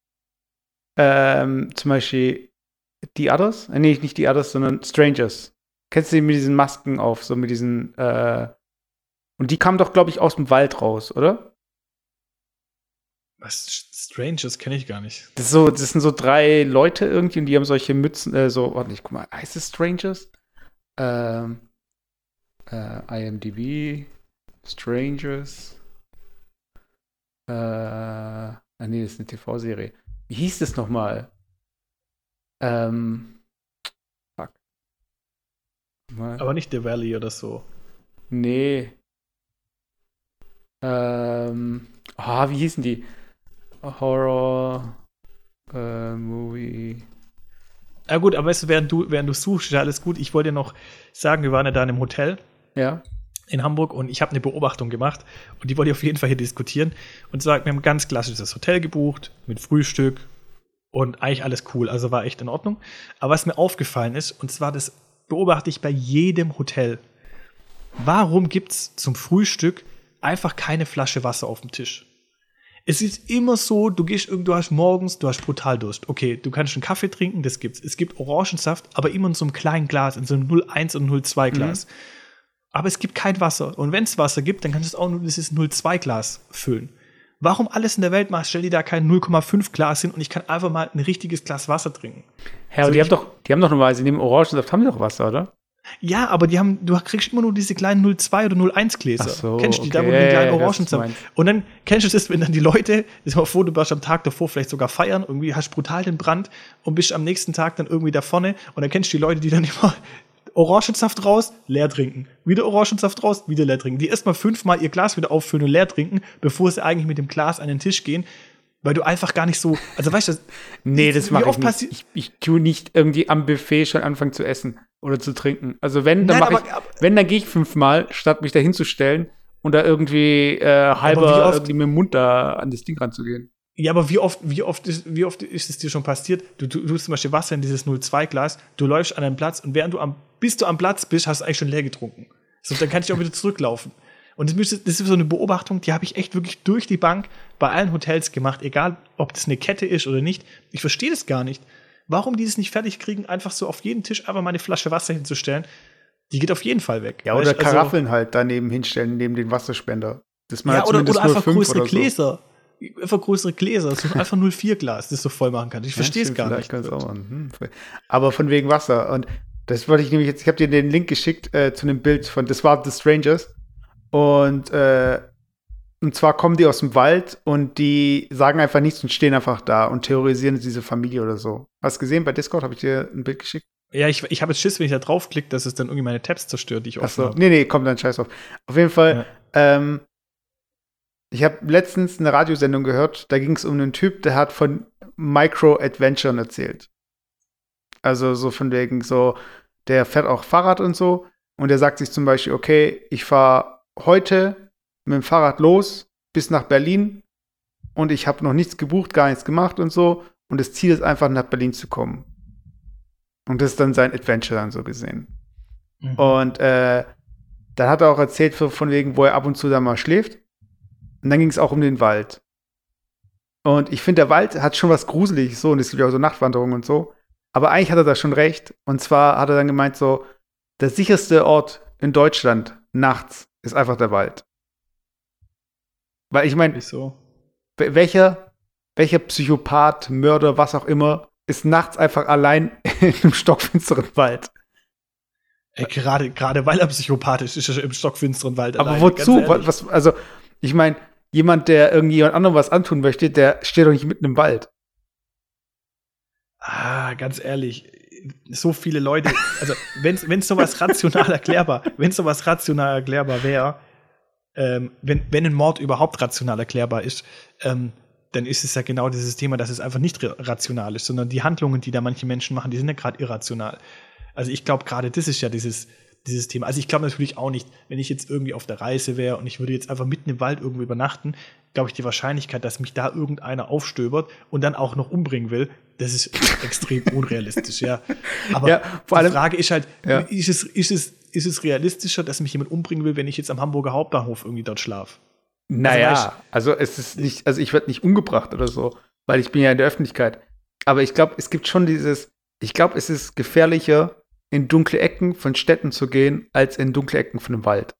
ähm, zum Beispiel The Others, äh, nee, nicht The Others, sondern Strangers. Kennst du die mit diesen Masken auf, so mit diesen, äh, und die kamen doch, glaube ich, aus dem Wald raus, oder? was Stranges kenne ich gar nicht. Das, so, das sind so drei Leute irgendwie und die haben solche Mützen, äh, so, warte, ich guck mal, heißt es Strangers? Ähm, äh, IMDb, Strangers. Äh, ah, nee, das ist eine TV-Serie. Wie hieß das nochmal? Ähm, fuck. Mal. Aber nicht The Valley oder so. Nee. Ähm, ah, wie hießen die? Horror äh, Movie. Ja gut, aber weißt du, während du, während du suchst, ist ja alles gut. Ich wollte dir noch sagen, wir waren ja da in einem Hotel Ja. in Hamburg und ich habe eine Beobachtung gemacht und die wollte ich auf jeden Fall hier diskutieren. Und zwar, wir haben ein ganz klassisches Hotel gebucht mit Frühstück und eigentlich alles cool, also war echt in Ordnung. Aber was mir aufgefallen ist, und zwar das beobachte ich bei jedem Hotel. Warum gibt's zum Frühstück einfach keine Flasche Wasser auf dem Tisch? Es ist immer so, du gehst irgendwo, du hast morgens, du hast brutal Durst. Okay, du kannst einen Kaffee trinken, das gibt's. Es gibt Orangensaft, aber immer in so einem kleinen Glas, in so einem 01 und 02 Glas. Aber es gibt kein Wasser. Und wenn es Wasser gibt, dann kannst du es auch nur dieses 02 Glas füllen. Warum alles in der Welt machst, stell dir da kein 0,5 Glas hin und ich kann einfach mal ein richtiges Glas Wasser trinken. Herr, So, die haben doch, die haben doch normalerweise neben Orangensaft haben die doch Wasser, oder? Ja, aber die haben, du kriegst immer nur diese kleinen 02 oder 01 Gläser. So, kennst du die da, wo okay, du den ja, kleinen ja, Orangen du meinst. Und dann kennst du das, wenn dann die Leute, das war vor, du warst am Tag davor vielleicht sogar feiern, irgendwie hast brutal den Brand und bist am nächsten Tag dann irgendwie da vorne und dann kennst du die Leute, die dann (laughs) immer Orangensaft raus, leer trinken. Wieder Orangensaft raus, wieder leer trinken. Die erstmal fünfmal ihr Glas wieder auffüllen und leer trinken, bevor sie eigentlich mit dem Glas an den Tisch gehen, weil du einfach gar nicht so, also weißt du, Nee, das mache ich oft nicht. Ich, ich tue nicht irgendwie am Buffet schon anfangen zu essen oder zu trinken. Also wenn, dann mache ich, aber- wenn, dann gehe ich fünfmal, statt mich da hinzustellen und da irgendwie äh, halber irgendwie mit dem Mund da an das Ding ranzugehen. Ja, aber wie oft, wie oft, ist, wie oft ist es dir schon passiert? Du, tust zum Beispiel Wasser in dieses 02-Glas, du läufst an einen Platz und während du am, bis du am Platz bist, hast du eigentlich schon leer getrunken. So, dann kann ich auch wieder zurücklaufen. Und das, das ist so eine Beobachtung, die habe ich echt wirklich durch die Bank bei allen Hotels gemacht, egal ob das eine Kette ist oder nicht. Ich verstehe das gar nicht. Warum die das nicht fertig kriegen, einfach so auf jeden Tisch einfach mal eine Flasche Wasser hinzustellen, die geht auf jeden Fall weg. Ja, oder also- Karaffeln halt daneben hinstellen, neben den Wasserspender. Das ja, halt oder, oder einfach 05 größere oder so. Gläser. Einfach größere Gläser, so einfach 04 Glas, das du voll machen kannst. Ich verstehe es stimmt, gar nicht. Hm. Aber von wegen Wasser. Und das wollte ich nämlich jetzt, ich habe dir den Link geschickt äh, zu einem Bild von, das war The Strangers. Und, äh, und zwar kommen die aus dem Wald und die sagen einfach nichts und stehen einfach da und terrorisieren diese Familie oder so. Hast du gesehen? Bei Discord habe ich dir ein Bild geschickt. Ja, ich, ich habe jetzt Schiss, wenn ich da draufklicke, dass es dann irgendwie meine Tabs zerstört, die ich offen Achso, habe. nee, nee, komm dann scheiß auf. Auf jeden Fall, ähm, ich habe letztens eine Radiosendung gehört, da ging es um einen Typ, der hat von Micro-Adventuren erzählt. Also so von wegen so, der fährt auch Fahrrad und so und der sagt sich zum Beispiel, okay, ich fahre heute mit dem Fahrrad los bis nach Berlin und ich habe noch nichts gebucht, gar nichts gemacht und so. Und das Ziel ist einfach nach Berlin zu kommen. Und das ist dann sein Adventure dann so gesehen. Mhm. Und äh, dann hat er auch erzählt von wegen, wo er ab und zu da mal schläft. Und dann ging es auch um den Wald. Und ich finde, der Wald hat schon was Gruseliges so und es gibt ja auch so Nachtwanderungen und so. Aber eigentlich hat er da schon recht. Und zwar hat er dann gemeint, so, der sicherste Ort in Deutschland nachts ist einfach der Wald. Weil ich meine? Wel- welcher, welcher Psychopath, Mörder, was auch immer, ist nachts einfach allein (laughs) in einem stockfinsteren Wald? Ey, gerade, gerade weil er psychopathisch ist, ist er im stockfinsteren Wald Aber alleine, wozu? Was, also, ich meine, jemand, der irgendjemand anderem was antun möchte, der steht doch nicht mitten im Wald. Ah, ganz ehrlich, so viele Leute, also wenn es sowas rational erklärbar, wenn sowas rational erklärbar wäre, ähm, wenn, wenn ein Mord überhaupt rational erklärbar ist, ähm, dann ist es ja genau dieses Thema, dass es einfach nicht ra- rational ist, sondern die Handlungen, die da manche Menschen machen, die sind ja gerade irrational. Also ich glaube, gerade das ist ja dieses, dieses Thema. Also ich glaube natürlich auch nicht, wenn ich jetzt irgendwie auf der Reise wäre und ich würde jetzt einfach mitten im Wald irgendwo übernachten, glaube ich, die Wahrscheinlichkeit, dass mich da irgendeiner aufstöbert und dann auch noch umbringen will, das ist (laughs) extrem unrealistisch, ja. Aber Ja, vor allem- die Frage ist halt, Ja. ist, es, ist, es, ist es realistischer, dass mich jemand umbringen will, wenn ich jetzt am Hamburger Hauptbahnhof irgendwie dort schlafe? Naja, also es ist nicht, also ich werde nicht umgebracht oder so, weil ich bin ja in der Öffentlichkeit. Aber ich glaube, es gibt schon dieses, ich glaube, es ist gefährlicher, in dunkle Ecken von Städten zu gehen, als in dunkle Ecken von einem Wald.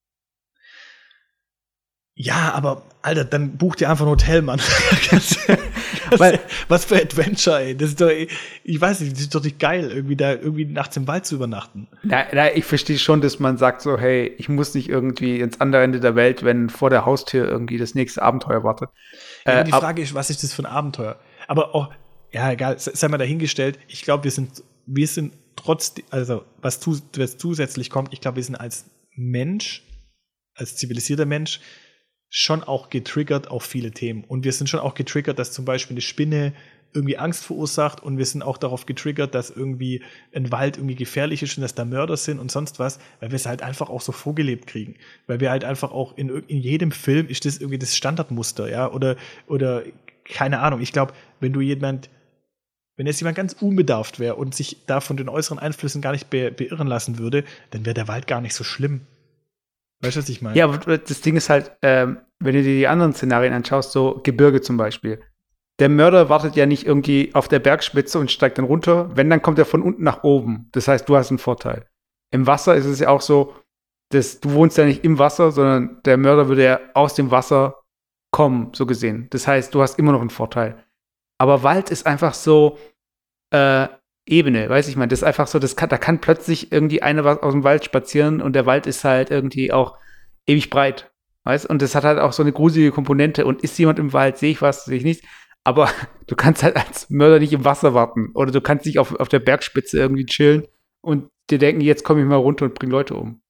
Ja, aber Alter, dann buch dir einfach ein Hotel, Mann. (laughs) (laughs) das, Weil- was für Adventure, ey. Das ist doch, ich weiß nicht, das ist doch nicht geil, irgendwie da irgendwie nachts im Wald zu übernachten. Na, na, ich verstehe schon, dass man sagt so, hey, ich muss nicht irgendwie ins andere Ende der Welt, wenn vor der Haustür irgendwie das nächste Abenteuer wartet. Ja, Äh, die Frage ist, was ist das für ein Abenteuer? Aber auch, ja, egal, se- sei mal dahingestellt. Ich glaube, wir sind, wir sind trotz, also was, was zusätzlich kommt, ich glaube, wir sind als Mensch, als zivilisierter Mensch, schon auch getriggert auf viele Themen. Und wir sind schon auch getriggert, dass zum Beispiel eine Spinne irgendwie Angst verursacht und wir sind auch darauf getriggert, dass irgendwie ein Wald irgendwie gefährlich ist und dass da Mörder sind und sonst was, weil wir es halt einfach auch so vorgelebt kriegen. Weil wir halt einfach auch in, in jedem Film ist das irgendwie das Standardmuster, ja, oder, oder keine Ahnung. Ich glaube, wenn du jemand, wenn jetzt jemand ganz unbedarft wäre und sich da von den äußeren Einflüssen gar nicht be beirren lassen würde, dann wäre der Wald gar nicht so schlimm. Weißt du, was ich meine? Ja, aber das Ding ist halt, ähm, wenn du dir die anderen Szenarien anschaust, so Gebirge zum Beispiel. Der Mörder wartet ja nicht irgendwie auf der Bergspitze und steigt dann runter. Wenn, dann kommt er von unten nach oben. Das heißt, du hast einen Vorteil. Im Wasser ist es ja auch so, dass du wohnst ja nicht im Wasser, sondern der Mörder würde ja aus dem Wasser kommen, so gesehen. Das heißt, du hast immer noch einen Vorteil. Aber Wald ist einfach so äh, Ebene, weiß ich mal. Das ist einfach so, das kann, da kann plötzlich irgendwie einer was aus dem Wald spazieren und der Wald ist halt irgendwie auch ewig breit. Weißt? Und das hat halt auch so eine gruselige Komponente. Und ist jemand im Wald, sehe ich was, sehe ich nicht. Aber (laughs) du kannst halt als Mörder nicht im Wasser warten. Oder du kannst nicht auf, auf der Bergspitze irgendwie chillen und dir denken, jetzt komme ich mal runter und bring Leute um.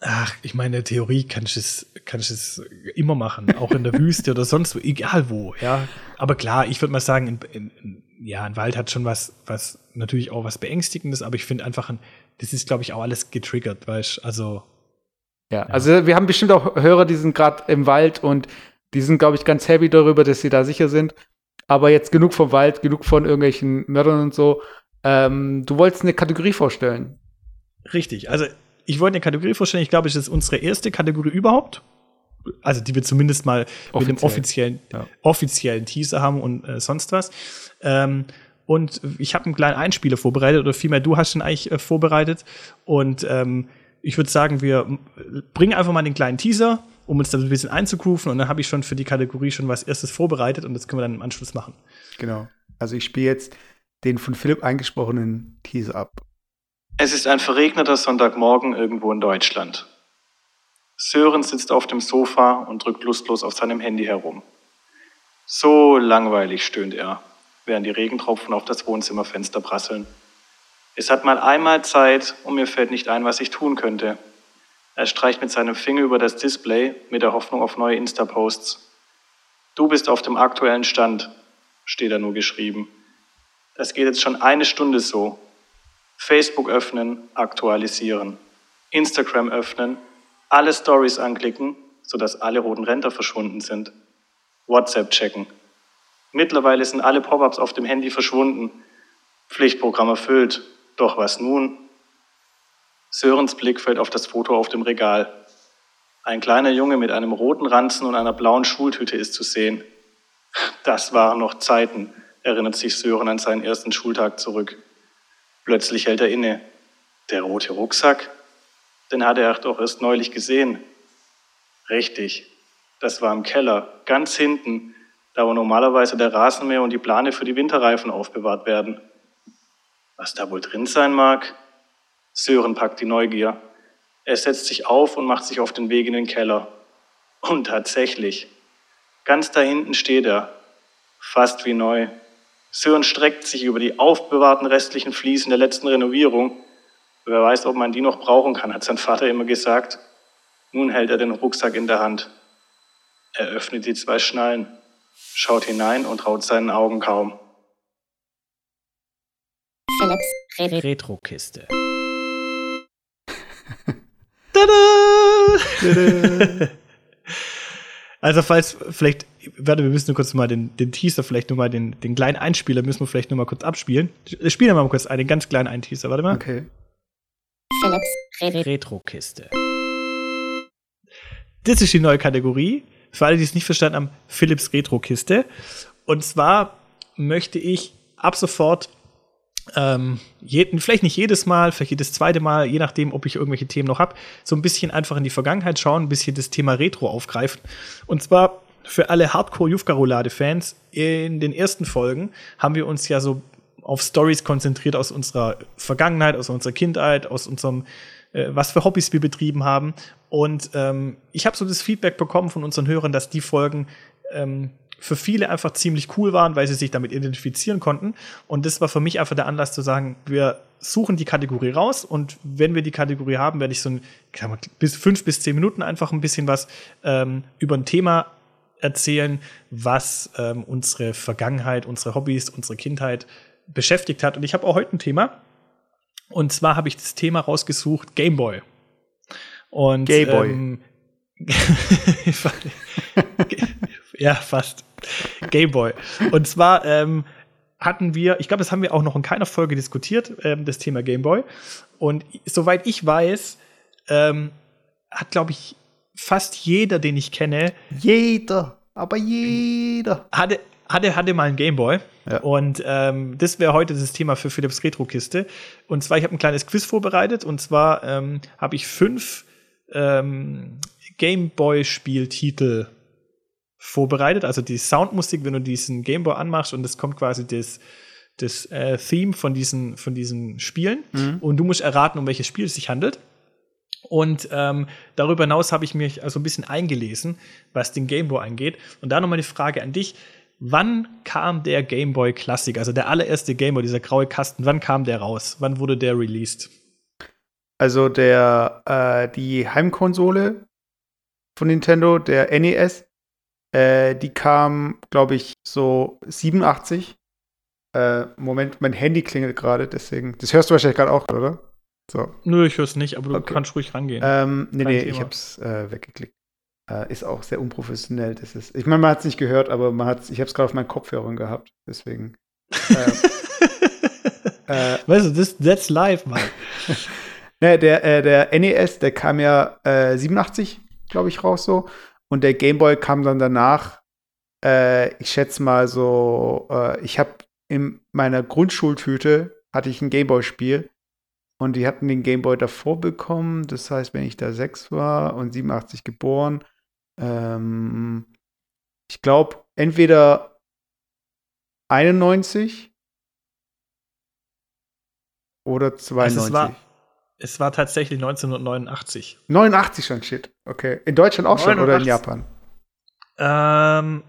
Ach, ich meine, Theorie kann ich es, kann ich es immer machen, auch in der (laughs) Wüste oder sonst wo, egal wo, ja. Aber klar, ich würde mal sagen, in, in, in, ja, ein Wald hat schon was, was natürlich auch was Beängstigendes, aber ich finde einfach, ein, das ist, glaube ich, auch alles getriggert, weißt Also, Ja, also wir haben bestimmt auch Hörer, die sind gerade im Wald und die sind, glaube ich, ganz happy darüber, dass sie da sicher sind. Aber jetzt genug vom Wald, genug von irgendwelchen Mördern und so. Ähm, du wolltest eine Kategorie vorstellen. richtig. Also, ich wollte eine Kategorie vorstellen, ich glaube, es ist unsere erste Kategorie überhaupt. Also, die wir zumindest mal mit dem Offiziell. offiziellen, Ja. offiziellen Teaser haben und äh, sonst was. Ähm, und ich habe einen kleinen Einspieler vorbereitet, oder vielmehr du hast ihn eigentlich äh, vorbereitet. Und ähm, ich würde sagen, wir m- bringen einfach mal den kleinen Teaser, um uns da ein bisschen einzugrooven. Und dann habe ich schon für die Kategorie schon was erstes vorbereitet und das können wir dann im Anschluss machen. Genau. Also ich spiele jetzt den von Philipp eingesprochenen Teaser ab. Es ist ein verregneter Sonntagmorgen irgendwo in Deutschland. Sören sitzt auf dem Sofa und drückt lustlos auf seinem Handy herum. So langweilig, stöhnt er, während die Regentropfen auf das Wohnzimmerfenster prasseln. Es hat mal einmal Zeit und mir fällt nicht ein, was ich tun könnte. Er streicht mit seinem Finger über das Display mit der Hoffnung auf neue Insta-Posts. Du bist auf dem aktuellen Stand, steht da nur geschrieben. Das geht jetzt schon eine Stunde so. Facebook öffnen, aktualisieren. Instagram öffnen, alle Stories anklicken, sodass alle roten Ränder verschwunden sind. WhatsApp checken. Mittlerweile sind alle Pop-ups auf dem Handy verschwunden. Pflichtprogramm erfüllt. Doch was nun? Sörens Blick fällt auf das Foto auf dem Regal. Ein kleiner Junge mit einem roten Ranzen und einer blauen Schultüte ist zu sehen. Das waren noch Zeiten, erinnert sich Sören an seinen ersten Schultag zurück. Plötzlich hält er inne. Der rote Rucksack? Den hatte er doch erst neulich gesehen. Richtig, das war im Keller, ganz hinten, da wo normalerweise der Rasenmäher und die Plane für die Winterreifen aufbewahrt werden. Was da wohl drin sein mag? Sören packt die Neugier. Er setzt sich auf und macht sich auf den Weg in den Keller. Und tatsächlich, ganz da hinten steht er, fast wie neu. Sören streckt sich über die aufbewahrten restlichen Fliesen der letzten Renovierung. Wer weiß, ob man die noch brauchen kann, hat sein Vater immer gesagt. Nun hält er den Rucksack in der Hand. Er öffnet die zwei Schnallen, schaut hinein und traut seinen Augen kaum. Philips Re Retro-Kiste. (laughs) (laughs) Also falls vielleicht, warte, wir müssen nur kurz mal den, den Teaser, vielleicht nur mal den, den kleinen Einspieler müssen wir vielleicht nur mal kurz abspielen. Spielen wir mal kurz einen, den ganz kleinen einen Teaser, warte mal. Okay. Philips Re Retro-Kiste. Das ist die neue Kategorie. Für alle, die es nicht verstanden haben, Philips Retro-Kiste. Und zwar möchte ich ab sofort ähm, jeden, vielleicht nicht jedes Mal, vielleicht jedes zweite Mal, je nachdem, ob ich irgendwelche Themen noch habe, so ein bisschen einfach in die Vergangenheit schauen, ein bisschen das Thema Retro aufgreifen. Und zwar für alle Hardcore-Jufka-Roulade-Fans, in den ersten Folgen haben wir uns ja so auf Stories konzentriert aus unserer Vergangenheit, aus unserer Kindheit, aus unserem, äh, was für Hobbys wir betrieben haben. Und ähm, ich habe so das Feedback bekommen von unseren Hörern, dass die Folgen ähm, für viele einfach ziemlich cool waren, weil sie sich damit identifizieren konnten. Und das war für mich einfach der Anlass zu sagen, wir suchen die Kategorie raus und wenn wir die Kategorie haben, werde ich so ein, bis fünf bis zehn Minuten einfach ein bisschen was ähm, über ein Thema erzählen, was ähm, unsere Vergangenheit, unsere Hobbys, unsere Kindheit beschäftigt hat. Und ich habe auch heute ein Thema. Und zwar habe ich das Thema rausgesucht, Gameboy. Und Gayboy. Ähm, (laughs) ja, fast. Gameboy. Und zwar ähm, hatten wir, ich glaube, das haben wir auch noch in keiner Folge diskutiert, ähm, das Thema Gameboy. Und soweit ich weiß, ähm, hat, glaube ich, fast jeder, den ich kenne, Jeder, aber jeder. hatte, hatte, hatte mal einen Gameboy. Ja. Und ähm, das wäre heute das Thema für Philips Retro-Kiste. Und zwar, ich habe ein kleines Quiz vorbereitet. Und zwar ähm, habe ich fünf ähm, Gameboy-Spieltitel vorbereitet. Also die Soundmusik, wenn du diesen Gameboy anmachst und es kommt quasi das, das äh, Theme von diesen, von diesen Spielen. Und du musst erraten, um welches Spiel es sich handelt. Und ähm, darüber hinaus habe ich mich also ein bisschen eingelesen, was den Gameboy angeht. Und da nochmal die Frage an dich. Wann kam der Gameboy Classic, also der allererste Gameboy, dieser graue Kasten, wann kam der raus? Wann wurde der released? Also der, äh, die Heimkonsole von Nintendo, der NES, äh, die kam, glaube ich, so 87. Äh, Moment, mein Handy klingelt gerade, deswegen. Das hörst du wahrscheinlich gerade auch, oder? So. Nö, ich höre es nicht, aber du Okay. kannst ruhig rangehen. Ähm, nee, Kein nee, Thema. ich hab's äh, weggeklickt. Äh, ist auch sehr unprofessionell. Das ist, ich meine, man hat es nicht gehört, aber man hat's, ich habe es gerade auf meinen Kopfhörern gehabt. Deswegen. (laughs) äh, äh, weißt du, das, that's live, Mann. (laughs) ne, der, äh, der NES, der kam ja äh, 87, glaube ich, raus so. Und der Game Boy kam dann danach. Äh, ich schätze mal so, äh, ich habe in meiner Grundschultüte hatte ich ein Gameboy-Spiel und die hatten den Gameboy davor bekommen. Das heißt, wenn ich da sechs war und 87 geboren, ähm, ich glaube, entweder 91 oder 92. Also es, war, es war tatsächlich 1989. 89 schon, shit. Okay. In Deutschland auch schon oder in 89. Japan? Ähm,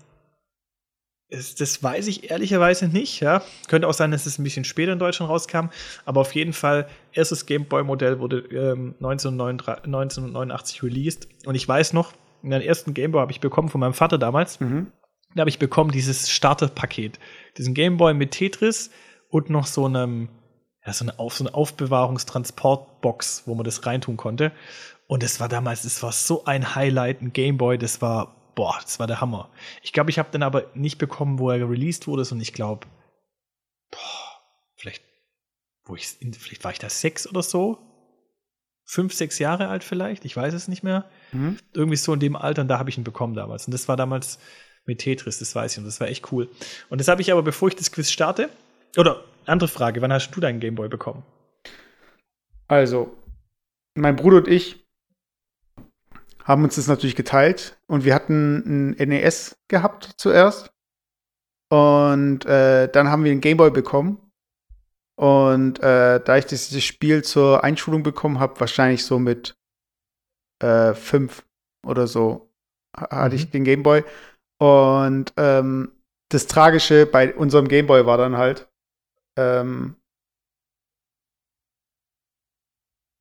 das weiß ich ehrlicherweise nicht, ja. Könnte auch sein, dass es ein bisschen später in Deutschland rauskam, aber auf jeden Fall, erstes Gameboy-Modell wurde ähm, 1989, 1989 released. Und ich weiß noch, den ersten Gameboy habe ich bekommen von meinem Vater damals. Mhm. Da habe ich bekommen dieses Starterpaket. Diesen Gameboy mit Tetris und noch so einem, ja, so eine, Auf, so eine Aufbewahrungstransportbox, wo man das reintun konnte. Und es war damals, es war so ein Highlight, ein Gameboy, das war, boah, das war der Hammer. Ich glaube, ich habe den aber nicht bekommen, wo er released wurde, und ich glaube, boah, wo ich, vielleicht war ich da sechs oder so. Fünf, sechs Jahre alt vielleicht, ich weiß es nicht mehr. Mhm. Irgendwie so in dem Alter, und da habe ich ihn bekommen damals. Und das war damals mit Tetris, das weiß ich, und das war echt cool. Und das habe ich aber, bevor ich das Quiz starte, oder andere Frage, wann hast du deinen Gameboy bekommen? Also, mein Bruder und ich haben uns das natürlich geteilt und wir hatten ein NES gehabt zuerst. Und äh, dann haben wir einen Gameboy bekommen. Und äh, da ich dieses Spiel zur Einschulung bekommen habe, wahrscheinlich so mit äh, fünf oder so, ha- hatte Mhm. ich den Gameboy. Und ähm, das Tragische bei unserem Gameboy war dann halt, ähm,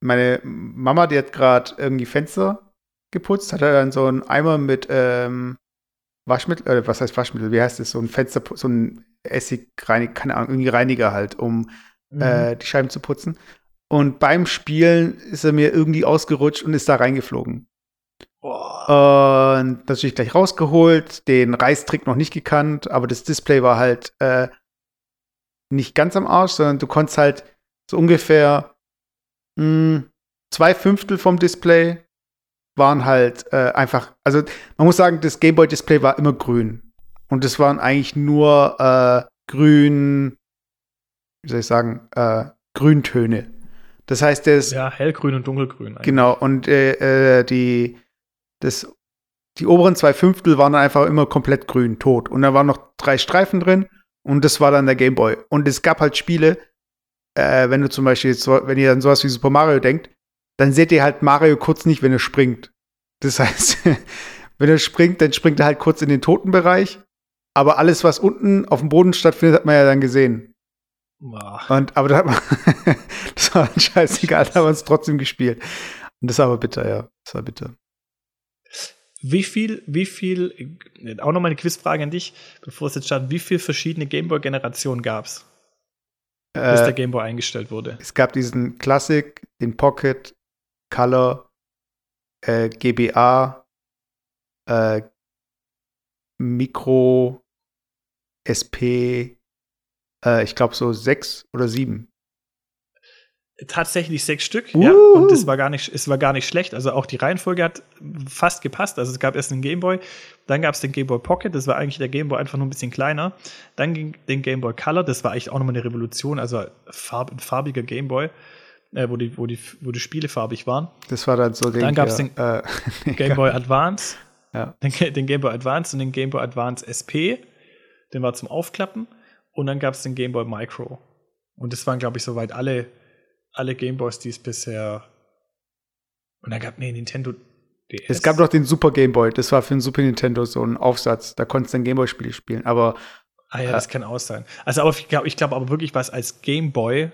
meine Mama, die hat gerade irgendwie Fenster geputzt, hat dann so einen Eimer mit ähm, Waschmittel, äh, was heißt Waschmittel, wie heißt das, so ein Fenster, so ein Essigreiniger, keine Ahnung, irgendwie Reiniger halt, um Mhm. äh, die Scheiben zu putzen. Und beim Spielen ist er mir irgendwie ausgerutscht und ist da reingeflogen. Boah. Und natürlich gleich rausgeholt, den Reißtrick noch nicht gekannt, aber das Display war halt äh, nicht ganz am Arsch, sondern du konntest halt so ungefähr mh, zwei Fünftel vom Display waren halt äh, einfach, also man muss sagen, das Gameboy-Display war immer grün. Und es waren eigentlich nur äh, grün, wie soll ich sagen, äh, Grüntöne. Das heißt, ist Ja, hellgrün und dunkelgrün. eigentlich. Genau, und äh, äh, die, das, die oberen zwei Fünftel waren dann einfach immer komplett grün, tot. Und da waren noch drei Streifen drin und das war dann der Gameboy. Und es gab halt Spiele, äh, wenn du zum Beispiel, wenn ihr an sowas wie Super Mario denkt, dann seht ihr halt Mario kurz nicht, wenn er springt. Das heißt, (laughs) wenn er springt, dann springt er halt kurz in den Totenbereich. Aber alles, was unten auf dem Boden stattfindet, hat man ja dann gesehen. Boah. Und, aber da hat man, (laughs) das war dann scheißegal, da haben wir es trotzdem gespielt. Und das war aber bitter, ja. Das war bitter. Wie viel, wie viel, äh, auch nochmal eine Quizfrage an dich, bevor es jetzt startet, wie viele verschiedene Gameboy-Generationen gab es, bis der Äh, Gameboy eingestellt wurde? es gab diesen Classic, den Pocket, Color, äh, GBA, äh, Micro, SP, äh, ich glaube so sechs oder sieben. Tatsächlich sechs Stück, Uh. ja. Und es war gar nicht, es war gar nicht schlecht. Also auch die Reihenfolge hat fast gepasst. Also es gab erst den Gameboy, dann gab es den Gameboy Pocket, das war eigentlich der Gameboy einfach nur ein bisschen kleiner. Dann ging den Gameboy Color, das war eigentlich auch nochmal eine Revolution, also farb, ein farbiger Gameboy, äh, wo, die, wo, die, wo die Spiele farbig waren. Das war dann so den. Dann gab's ja, den äh, (laughs) Game Boy Advance, Ja. den, den Game Boy Advance und den Game Boy Advance SP. Den war zum Aufklappen. Und dann gab es den Game Boy Micro. Und das waren, glaube ich, soweit alle, alle Game Boys, die es bisher. Und dann gab nee, Nintendo DS. Es gab noch den Super Game Boy, das war für den Super Nintendo so ein Aufsatz. Da konntest du dann Gameboy-Spiele spielen. Aber Ah ja, das kann auch sein. Also, aber ich glaube ich glaub aber wirklich, was als Game Boy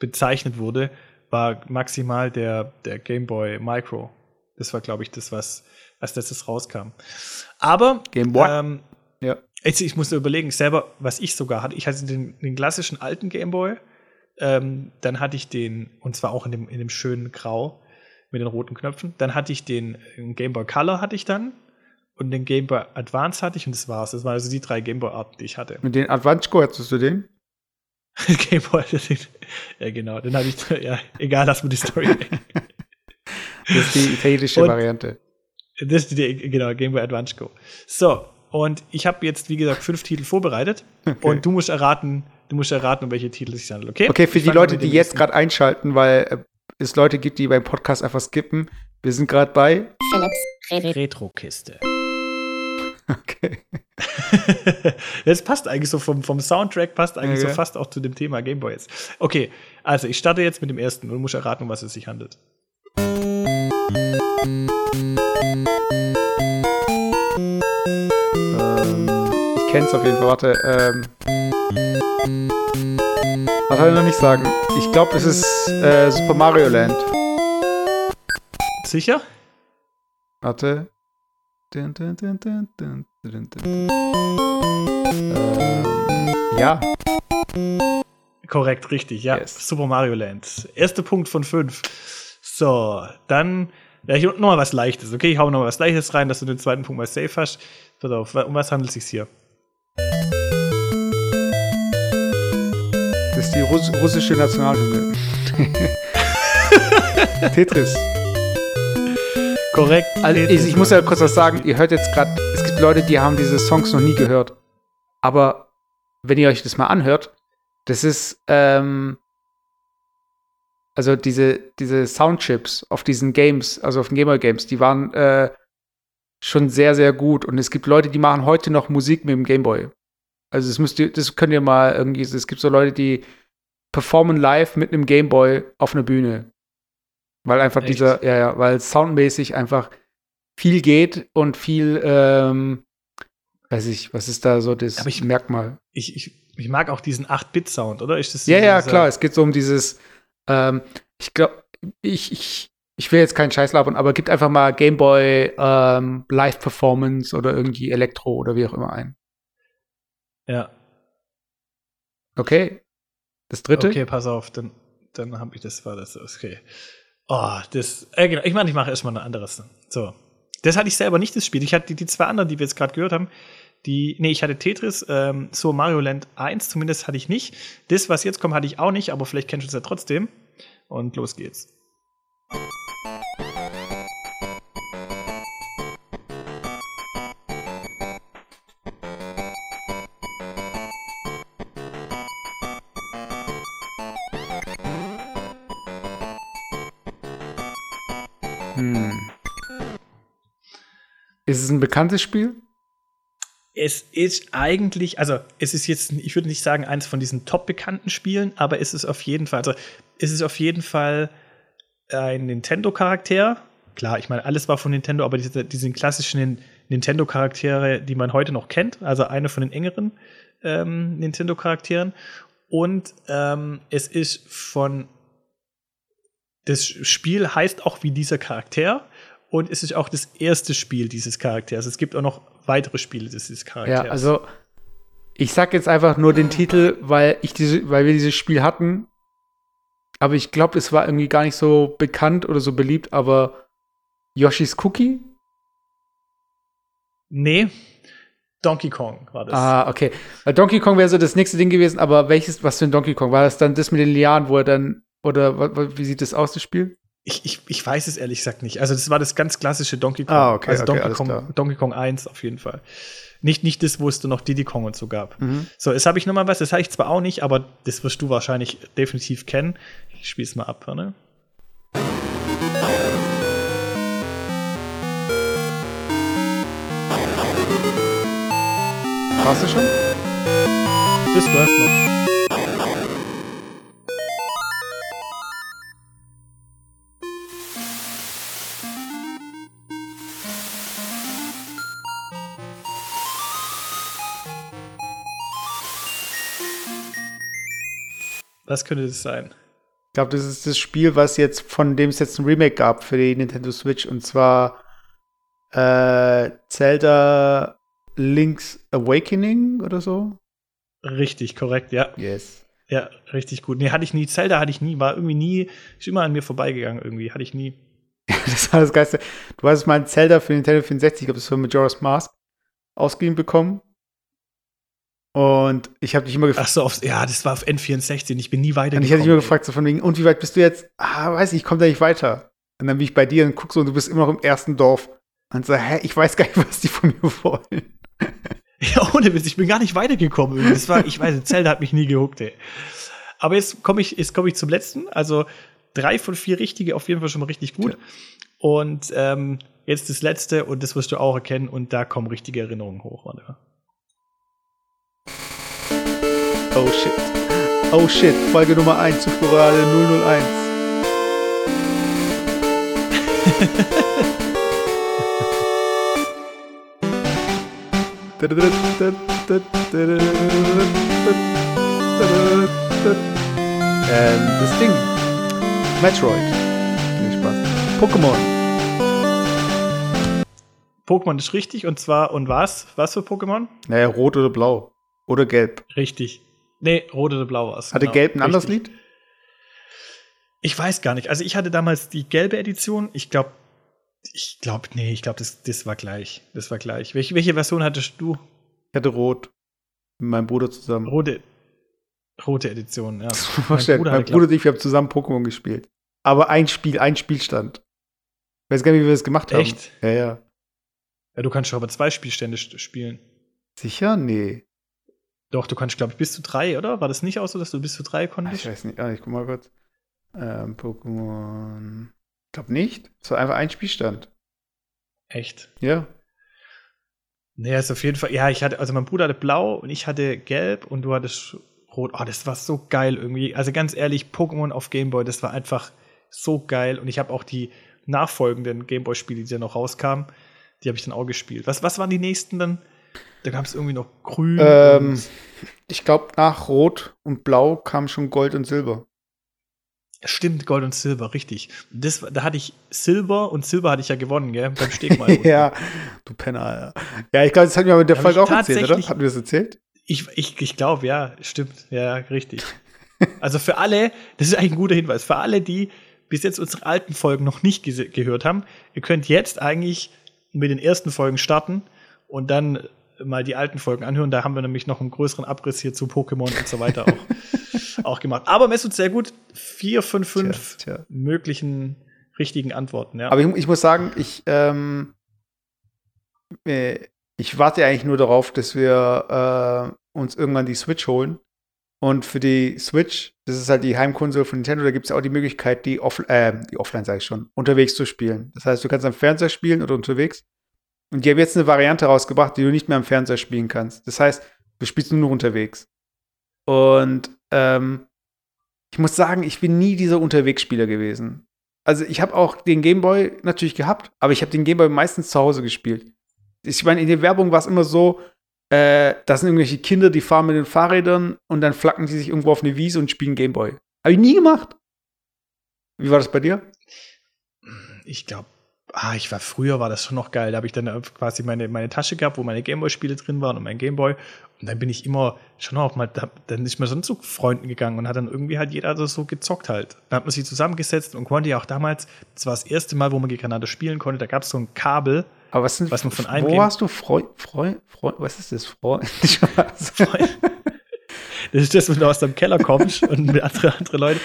bezeichnet wurde, war maximal der, der Game Boy Micro. Das war, glaube ich, das, was als letztes rauskam. Aber Game Boy. Ähm, ja. Jetzt, ich musste überlegen, selber, was ich sogar hatte. Ich hatte den, den klassischen alten Gameboy. Ähm, dann hatte ich den, und zwar auch in dem, in dem schönen Grau mit den roten Knöpfen. Dann hatte ich den den Game Boy Color hatte ich dann. Und den Game Boy Advance hatte ich und das war's. Das waren also die drei Game Boy Arten, die ich hatte. Mit den Advanco hattest du den? (laughs) Game Boy, den, ja genau, den hatte ich, (laughs) ja, egal, lass mir die Story. Das ist die italienische Und- Variante. Das ist die, genau, Game Boy Advance Go. So, und ich habe jetzt, wie gesagt, fünf Titel vorbereitet. (laughs) Und du musst erraten, du musst erraten, um welche Titel es sich handelt, okay? Okay, für Ich die Leute, die jetzt gerade einschalten, weil äh, es Leute gibt, die beim Podcast einfach skippen. Wir sind gerade bei. Philips Retro-Kiste. Okay. (laughs) das passt eigentlich so vom, vom Soundtrack, passt eigentlich Ja, so fast auch zu dem Thema Gameboy jetzt. Okay, also ich starte jetzt mit dem ersten und du musst erraten, um was es sich handelt. Ähm, ich kenn's auf jeden Fall. Warte. Ähm, was soll ich noch nicht sagen? Ich glaube, es ist äh, Super Mario Land. Sicher? Warte. Dun, dun, dun. Ähm, ja. Korrekt, richtig, ja. Yes. Super Mario Land. Erster Punkt von fünf. So, dann ja, ich noch mal was Leichtes. Okay, ich hau noch mal was Leichtes rein, dass du den zweiten Punkt mal safe hast. Pass auf, um was handelt es sich hier? Das ist die Russ russische Nationalhymne. (laughs) Tetris. Korrekt. Also, ich, ich muss ja kurz was sagen. Ihr hört jetzt gerade, es gibt Leute, die haben diese Songs noch nie gehört. Aber wenn ihr euch das mal anhört, das ist, ähm, also diese, diese Soundchips auf diesen Games, also auf den Gamer Games, die waren äh, schon sehr, sehr gut. Und es gibt Leute, die machen heute noch Musik mit dem Gameboy. Also das müsst ihr, das könnt ihr mal irgendwie, es gibt so Leute, die performen live mit einem Gameboy auf einer Bühne. Weil einfach Echt? dieser, ja, ja, weil soundmäßig einfach viel geht und viel, ähm, weiß ich, was ist da so das ich- Merkmal? Ich, ich, ich mag auch diesen 8-Bit-Sound, oder? Ist das Ja, ja, klar, es geht so um dieses, ähm, ich glaube, ich, ich, ich will jetzt keinen Scheiß labern, aber gibt einfach mal Gameboy ähm, Live-Performance oder irgendwie Elektro oder wie auch immer ein. Ja. Okay? Das dritte? Okay, pass auf, dann, dann habe ich das, war das, okay. Oh, das, äh, genau, ich meine, ich mache erstmal ein anderes. So. Das hatte ich selber nicht, das Spiel. Ich hatte die, die zwei anderen, die wir jetzt gerade gehört haben, die, nee, ich hatte Tetris, ähm, so Mario Land 1 zumindest hatte ich nicht. Das, was jetzt kommt, hatte ich auch nicht, aber vielleicht kennst du es ja trotzdem. Und los geht's. Ist es ein bekanntes Spiel? Es ist eigentlich, also es ist jetzt, ich würde nicht sagen, eins von diesen top bekannten Spielen, aber es ist auf jeden Fall, also es ist auf jeden Fall ein Nintendo-Charakter. Klar, ich meine, alles war von Nintendo, aber diese, diese klassischen Nintendo-Charaktere, die man heute noch kennt, also eine von den engeren ähm, Nintendo-Charakteren. Und ähm, es ist von das Spiel heißt auch wie dieser Charakter und es ist auch das erste Spiel dieses Charakters. Es gibt auch noch weitere Spiele dieses Charakters. Ja, also ich sag jetzt einfach nur den Titel, weil ich diese, weil wir dieses Spiel hatten. Aber ich glaube, es war irgendwie gar nicht so bekannt oder so beliebt, aber Yoshi's Cookie? Nee, Donkey Kong war das. Ah, okay. Weil Donkey Kong wäre so das nächste Ding gewesen, aber welches, was für ein Donkey Kong? War das dann das mit den Lianen, wo er dann, oder wie sieht das aus, das Spiel? Ich, ich, ich weiß es ehrlich gesagt nicht. Also, das war das ganz klassische Donkey Kong. Ah, okay, also okay, Donkey, Kong, klar. Donkey Kong 1 auf jeden Fall. Nicht, nicht das, wo es dann noch Diddy Kong und so gab. Mhm. So, jetzt habe ich noch mal was, das habe ich zwar auch nicht, aber das wirst du wahrscheinlich definitiv kennen. Ich spiele es mal ab, ne? Warst du schon? Das läuft noch. Was könnte das sein? Ich glaube, das ist das Spiel, was jetzt, von dem es jetzt ein Remake gab für die Nintendo Switch und zwar äh, Zelda Link's Awakening oder so. Richtig, korrekt, ja. Yes. Ja, richtig gut. Nee, hatte ich nie. Zelda hatte ich nie, war irgendwie nie, ist immer an mir vorbeigegangen irgendwie. Hatte ich nie. (laughs) Das war das Geiste. Du hast mal ein Zelda für Nintendo 64, ich glaube, das war Majora's Mask, ausgeliehen bekommen. Und ich habe dich immer gefragt, Ach so, auf, ja, das war auf N64. Ich bin nie und weitergekommen. ich hatte dich immer gefragt, so von wegen, und wie weit bist du jetzt? Ah, weiß nicht, ich komme da nicht weiter. Und dann bin ich bei dir und guck so, und du bist immer noch im ersten Dorf. Und so, hä, ich weiß gar nicht, (laughs) was die von mir wollen. (laughs) Ja, ohne Witz, ich bin gar nicht weitergekommen. Das war, ich weiß, Zelda hat mich nie gehuckt, ey. Aber jetzt komme ich, jetzt komme ich zum letzten. Also drei von vier richtige, auf jeden Fall schon mal richtig gut. Und ähm, jetzt das letzte, und das wirst du auch erkennen, und da kommen richtige Erinnerungen hoch. Warte. Oh shit. Oh shit, Folge Nummer 1, Zuschauerrate 001. ähm, das Ding. Metroid. Viel Spaß. Pokémon. Pokémon ist richtig, und zwar, und was? Was für Pokémon? Naja, rot oder blau. Oder gelb. Richtig. Nee, rot oder blau war es. Hatte genau. gelb ein anderes. Lied? Ich weiß gar nicht. Also ich hatte damals die gelbe Edition. Ich glaube, ich glaube, nee, ich glaube, das, das war gleich. Das war gleich. Welche, welche Version hattest du? Ich hatte rot. Mit meinem Bruder zusammen. Rote, rote Edition, ja. (laughs) Mein Bruder, mein Bruder und ich, wir haben zusammen Pokémon gespielt. Aber ein Spiel, ein Spielstand. Ich weiß gar nicht, wie wir das gemacht haben. Echt? Ja, ja. Ja, du kannst schon aber zwei Spielstände st- spielen. Sicher? Nee. Doch, du kannst, glaube ich, bis zu drei, oder? War das nicht auch so, dass du bis zu drei konntest? Ich weiß nicht. Ah, ich guck mal kurz. Ähm, Pokémon. Ich glaube nicht. Es war einfach ein Spielstand. Echt? Ja. Nee, ist auf jeden Fall. Ja, ich hatte, also mein Bruder hatte blau und ich hatte gelb und du hattest rot. Oh, das war so geil irgendwie. Also ganz ehrlich, Pokémon auf Gameboy, das war einfach so geil. Und ich habe auch die nachfolgenden Gameboy-Spiele, die dann noch rauskamen, die habe ich dann auch gespielt. Was, was waren die nächsten dann? Da gab es irgendwie noch grün. Ähm, und- ich glaube, nach Rot und Blau kam schon Gold und Silber. Stimmt, Gold und Silber, richtig. Das, da hatte ich Silber und Silber hatte ich ja gewonnen, gell? Beim Stegmal. (laughs) ja, du Penner. Alter. Ja, ich glaube, das hatten wir mit der Folge auch erzählt, oder? Hatten wir das erzählt? Ich, ich, ich glaube, ja, stimmt. Ja, richtig. Also für alle, das ist eigentlich ein guter Hinweis, für alle, die bis jetzt unsere alten Folgen noch nicht gehört haben, ihr könnt jetzt eigentlich mit den ersten Folgen starten und dann mal die alten Folgen anhören. Da haben wir nämlich noch einen größeren Abriss hier zu Pokémon und so weiter auch, (laughs) auch gemacht. Aber Messut sehr gut. Vier von fünf Tja, tja. möglichen richtigen Antworten. Ja. Aber ich, ich muss sagen, ich, ähm, äh, ich warte eigentlich nur darauf, dass wir äh, uns irgendwann die Switch holen. Und für die Switch, das ist halt die Heimkonsole von Nintendo, da gibt es auch die Möglichkeit, die, off äh, die offline, sage ich schon, unterwegs zu spielen. Das heißt, du kannst am Fernseher spielen oder unterwegs. Und die haben jetzt eine Variante rausgebracht, die du nicht mehr am Fernseher spielen kannst. Das heißt, du spielst nur noch unterwegs. Und ähm, ich muss sagen, ich bin nie dieser Unterwegsspieler gewesen. Also ich habe auch den Gameboy natürlich gehabt, aber ich habe den Gameboy meistens zu Hause gespielt. Ich meine, in der Werbung war es immer so, äh, das sind irgendwelche Kinder, die fahren mit den Fahrrädern und dann flacken die sich irgendwo auf eine Wiese und spielen Gameboy. Habe ich nie gemacht. Wie war das bei dir? ich glaube, ah, ich war früher war das schon noch geil. Da habe ich dann äh, quasi meine, meine Tasche gehabt, wo meine Gameboy-Spiele drin waren und mein Gameboy. Und dann bin ich immer schon auch mal, da, dann ist man schon zu Freunden gegangen und hat dann irgendwie halt jeder so, so gezockt halt. Dann hat man sich zusammengesetzt und konnte ja auch damals, das war das erste Mal, wo man gegeneinander spielen konnte, da gab es so ein Kabel. Aber was sind Was man von einem Wo hast du Freund, Freund, Freund, was ist das? Freund? (laughs) Das ist das, wenn du aus deinem Keller kommst und mit (laughs) andere, andere Leute.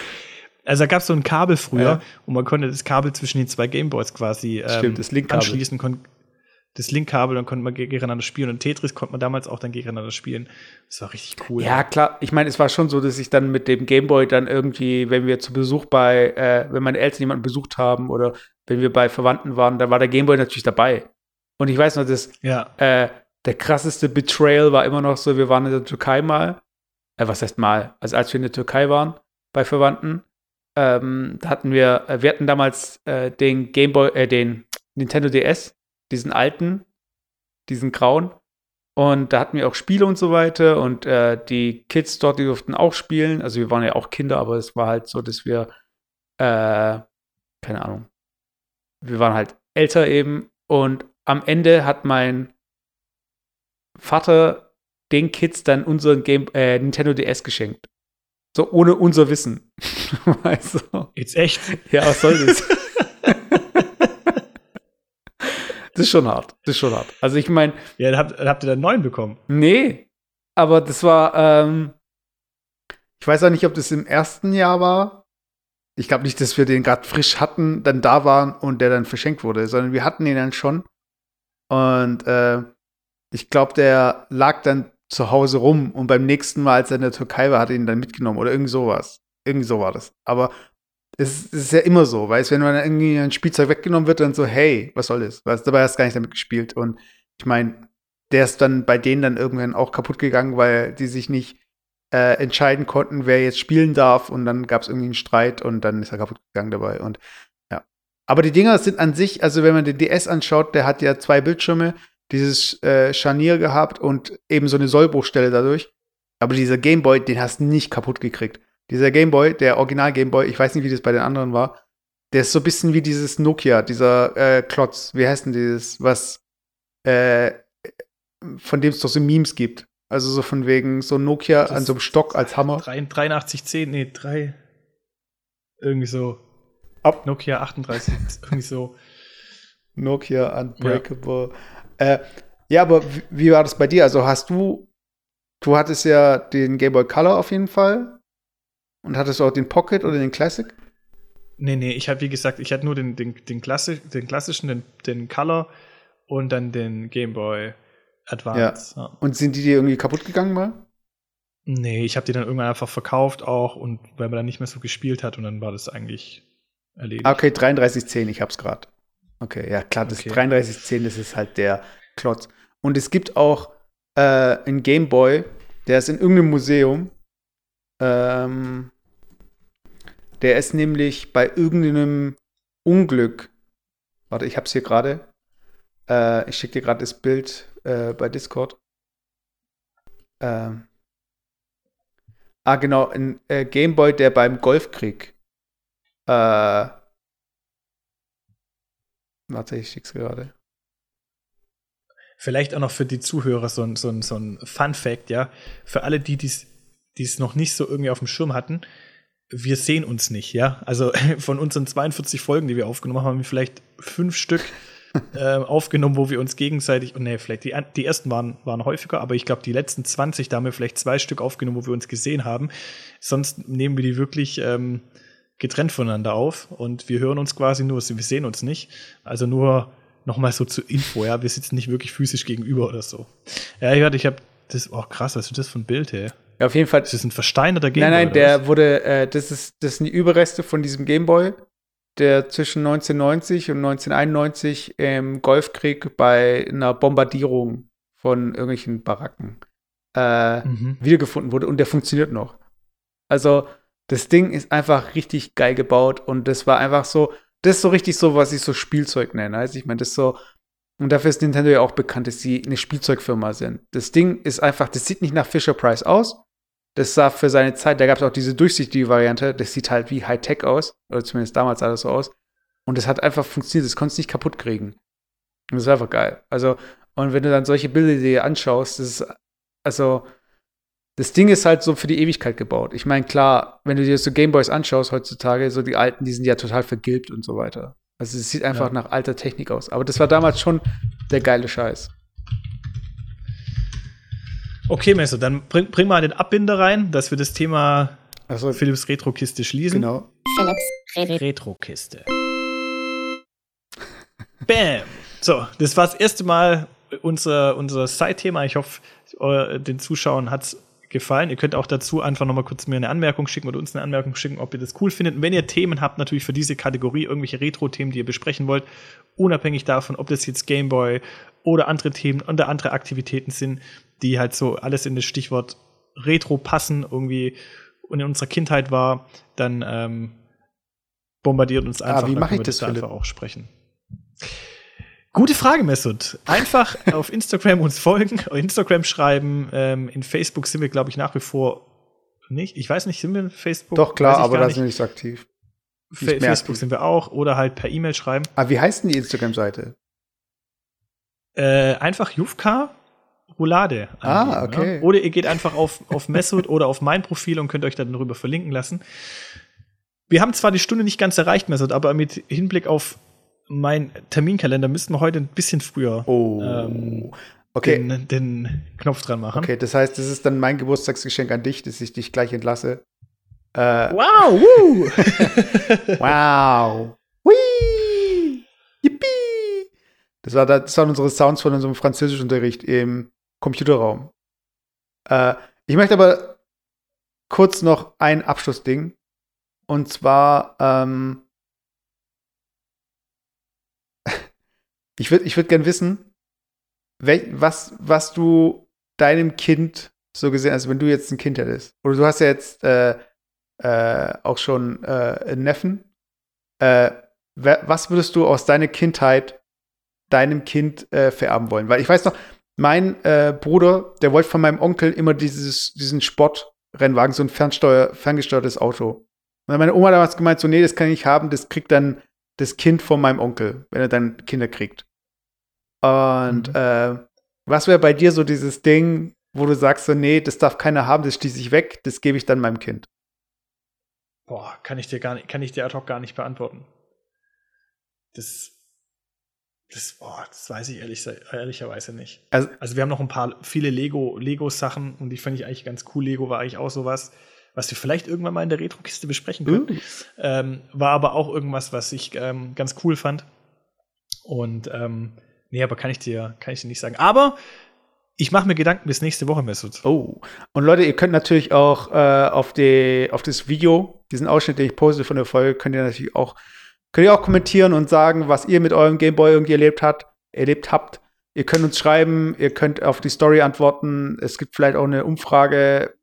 Also da gab es so ein Kabel früher Ja. und man konnte das Kabel zwischen den zwei Gameboys quasi ähm, Stimmt, das Linkkabel. anschließen. Kon das Linkkabel, dann konnte man ge- gegeneinander spielen. Und Tetris konnte man damals auch dann gegeneinander spielen. Das war richtig cool. Ja, klar. Ich meine, es war schon so, dass ich dann mit dem Gameboy dann irgendwie, wenn wir zu Besuch bei, äh, wenn meine Eltern jemanden besucht haben oder wenn wir bei Verwandten waren, dann war der Gameboy natürlich dabei. Und ich weiß noch, dass ja. äh, der krasseste Betrayal war immer noch so, wir waren in der Türkei mal. Äh, was heißt mal? Also als wir in der Türkei waren bei Verwandten, ähm, hatten wir, äh, wir hatten damals äh, den Gameboy, äh, den Nintendo DS, diesen alten, diesen grauen. Und da hatten wir auch Spiele und so weiter. Und äh, die Kids dort, die durften auch spielen. Also wir waren ja auch Kinder, aber es war halt so, dass wir, äh, keine Ahnung, wir waren halt älter eben. Und am Ende hat mein Vater den Kids dann unseren Game, äh, Nintendo DS geschenkt. So ohne unser Wissen. weißt (laughs) du? Jetzt echt. Ja, was soll das? das ist schon hart. Das ist schon hart. Also ich meine, Ja, dann habt, dann habt ihr dann neun bekommen. nee, aber das war, ähm, ich weiß auch nicht, ob das im ersten Jahr war. Ich glaube nicht, dass wir den gerade frisch hatten, dann da waren und der dann verschenkt wurde, sondern wir hatten ihn dann schon. Und äh, ich glaube, der lag dann zu Hause rum und beim nächsten Mal, als er in der Türkei war, hat er ihn dann mitgenommen oder irgend sowas. Irgendwie so war das. Aber es, ist ja immer so, weißt wenn man irgendwie ein Spielzeug weggenommen wird, dann so, hey, was soll das? Weißt, dabei hast du gar nicht damit gespielt. Und ich meine, der ist dann bei denen dann irgendwann auch kaputt gegangen, weil die sich nicht äh, entscheiden konnten, wer jetzt spielen darf. Und dann gab es irgendwie einen Streit und dann ist er kaputt gegangen dabei. Und ja. Aber die Dinger sind an sich, also wenn man den DS anschaut, der hat ja zwei Bildschirme, dieses äh, Scharnier gehabt und eben so eine Sollbruchstelle dadurch. Aber dieser Gameboy, den hast du nicht kaputt gekriegt. Dieser Gameboy, der Original Gameboy, ich weiß nicht, wie das bei den anderen war, der ist so ein bisschen wie dieses Nokia, dieser äh, Klotz. Wie heißt denn dieses, was äh, von dem es doch so Memes gibt. Also so von wegen so Nokia Das- an so einem Stock als Hammer. 8310, nee, drei. Irgendwie so. Ab. Nokia 38. (laughs) irgendwie so. Nokia Unbreakable. Ja, äh, ja aber wie, wie war das bei dir? Also hast du, du hattest ja den Game Boy Color auf jeden Fall. Und hattest du auch den Pocket oder den Classic? Nee, nee, ich habe, wie gesagt, ich hatte nur den, den, den, Klassi den klassischen, den, den Color und dann den Game Boy Advance. Ja. ja. Und sind die dir irgendwie kaputt gegangen mal? Nee, ich habe die dann irgendwann einfach verkauft auch und weil man dann nicht mehr so gespielt hat und dann war das eigentlich erledigt. Ah, okay, 3310, ich hab's gerade. Okay, ja klar, das okay. 3310, das ist halt der Klotz. Und es gibt auch äh, einen Game Boy, der ist in irgendeinem Museum. Ähm, der ist nämlich bei irgendeinem Unglück. Warte, ich hab's hier gerade. Äh, ich schicke dir gerade das Bild äh, bei Discord. Ähm. Ah, genau, ein äh, Gameboy, der beim Golfkrieg. Äh. Warte, ich schick's gerade. Vielleicht auch noch für die Zuhörer so ein, so ein, so ein Fun-Fact, ja. Für alle, die es noch nicht so irgendwie auf dem Schirm hatten wir sehen uns nicht, ja. Also (laughs) von unseren 42 Folgen, die wir aufgenommen haben, haben wir vielleicht fünf Stück (laughs) äh, aufgenommen, wo wir uns gegenseitig, und nee, vielleicht die, die ersten waren, waren häufiger, aber ich glaube, die letzten 20, da haben wir vielleicht zwei Stück aufgenommen, wo wir uns gesehen haben. Sonst nehmen wir die wirklich ähm, getrennt voneinander auf und wir hören uns quasi nur, wir sehen uns nicht. Also nur nochmal so zur Info, ja, wir sitzen nicht wirklich physisch gegenüber oder so. Ja, ich hatte, ich habe das, oh krass, was ist das für ein Bild, hey? Ja, auf jeden Fall. Das ist ein versteinerter Gameboy. Nein, nein, der was? wurde, äh, das, ist, das sind die Überreste von diesem Gameboy, der zwischen 1990 und 1991 im Golfkrieg bei einer Bombardierung von irgendwelchen Baracken äh, mhm. wiedergefunden wurde und der funktioniert noch. Also, das Ding ist einfach richtig geil gebaut und das war einfach so, das ist so richtig so, was ich so Spielzeug nenne. Also, ich meine, das ist so, und dafür ist Nintendo ja auch bekannt, dass sie eine Spielzeugfirma sind. Das Ding ist einfach, das sieht nicht nach Fisher Price aus, das sah für seine Zeit, da gab es auch diese durchsichtige Variante, das sieht halt wie Hightech aus, oder zumindest damals sah das so aus. Und das hat einfach funktioniert, das konntest du nicht kaputt kriegen. Und das war einfach geil. Also, und wenn du dann solche Bilder dir anschaust, das ist, also, das Ding ist halt so für die Ewigkeit gebaut. Ich meine, klar, wenn du dir so Gameboys anschaust heutzutage, so die alten, die sind ja total vergilbt und so weiter. Also es sieht einfach ja. nach alter Technik aus. Aber das war damals schon der geile Scheiß. Okay, Messer, dann bring, bring mal den Abbinder rein, dass wir das Thema so. Philips Retro-Kiste schließen. Genau. Philips Retro-Kiste. Bam! So, das war das erste Mal unser, unser Side-Thema. Ich hoffe, den Zuschauern hat es gefallen. Ihr könnt auch dazu einfach noch mal kurz mir eine Anmerkung schicken oder uns eine Anmerkung schicken, ob ihr das cool findet. Und wenn ihr Themen habt, natürlich für diese Kategorie, irgendwelche Retro-Themen, die ihr besprechen wollt, unabhängig davon, ob das jetzt Gameboy oder andere Themen oder andere Aktivitäten sind, die halt so alles in das Stichwort Retro passen, irgendwie und in unserer Kindheit war, dann ähm, bombardiert uns einfach. Ah, wie mache ich das, da einfach auch sprechen. Gute Frage, Mesut. Einfach (laughs) auf Instagram uns folgen, Instagram schreiben. Ähm, in Facebook sind wir, glaube ich, nach wie vor nicht. Ich weiß nicht, sind wir in Facebook? Doch, klar, aber da sind wir nicht so aktiv. Nicht Facebook aktiv. sind wir auch. Oder halt per E-Mail schreiben. Aber ah, wie heißt denn die Instagram-Seite? Äh, einfach Jufka Roulade. Ah, okay. Ja? Oder ihr geht einfach auf, auf Messut oder auf mein Profil und könnt euch dann darüber verlinken lassen. Wir haben zwar die Stunde nicht ganz erreicht, Messut, aber mit Hinblick auf meinen Terminkalender müssten wir heute ein bisschen früher oh. ähm, okay. den, den, Knopf dran machen. Okay, das heißt, das ist dann mein Geburtstagsgeschenk an dich, dass ich dich gleich entlasse. Äh, wow! (laughs) Wow! Whee! Yippie! Das, war, das waren unsere Sounds von unserem Französischunterricht im Computerraum. Äh, ich möchte aber kurz noch ein Abschlussding. Und zwar, ähm, ich würde ich würd gern wissen, was, was du deinem Kind so gesehen, also wenn du jetzt ein Kind hättest, oder du hast ja jetzt äh, äh, auch schon äh, einen Neffen, äh, was würdest du aus deiner Kindheit deinem Kind äh, vererben wollen? Weil ich weiß noch, mein äh, Bruder, der wollte von meinem Onkel immer dieses, diesen Sportrennwagen, so ein ferngesteuertes Auto. Und meine Oma damals gemeint, so, nee, das kann ich nicht haben, das kriegt dann das Kind von meinem Onkel, wenn er dann Kinder kriegt. Und mhm. äh, was wäre bei dir so dieses Ding, wo du sagst, so, nee, das darf keiner haben, das schließe ich weg, das gebe ich dann meinem Kind? boah, kann ich dir gar nicht, kann ich dir ad hoc gar nicht beantworten. Das, das, boah, das weiß ich ehrlich, ehrlicherweise nicht. Also, Also wir haben noch ein paar, viele Lego, Lego-Sachen und die fand ich eigentlich ganz cool. Lego war eigentlich auch sowas, was wir vielleicht irgendwann mal in der Retro-Kiste besprechen können. Ähm, war aber auch irgendwas, was ich ähm, ganz cool fand. Und ähm, nee, aber kann ich dir, kann ich dir nicht sagen. Aber ich mache mir Gedanken bis nächste Woche, Mesut. oh. Und Leute, ihr könnt natürlich auch äh, auf, die, auf das Video, diesen Ausschnitt, den ich poste von der Folge, könnt ihr natürlich auch, könnt ihr auch kommentieren und sagen, was ihr mit eurem Gameboy irgendwie erlebt habt, erlebt habt. Ihr könnt uns schreiben, ihr könnt auf die Story antworten. Es gibt vielleicht auch eine Umfrage.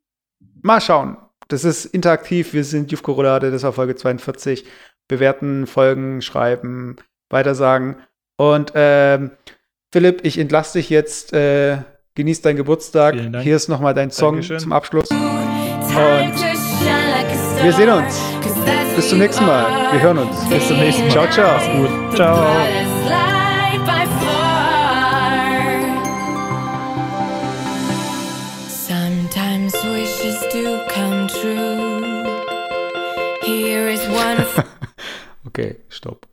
Mal schauen. Das ist interaktiv. Wir sind Jufko Roulade, das war Folge 42. Bewerten, folgen, schreiben, weitersagen. Und ähm, Philipp, ich entlasse dich jetzt. Äh, genieß deinen Geburtstag. Hier ist nochmal dein Song Dankeschön. zum Abschluss. Und wir sehen uns. Bis zum nächsten Mal. Wir hören uns. Bis zum nächsten Mal. Ciao, ciao. Mach's gut. Ciao. Oké, okay, stop.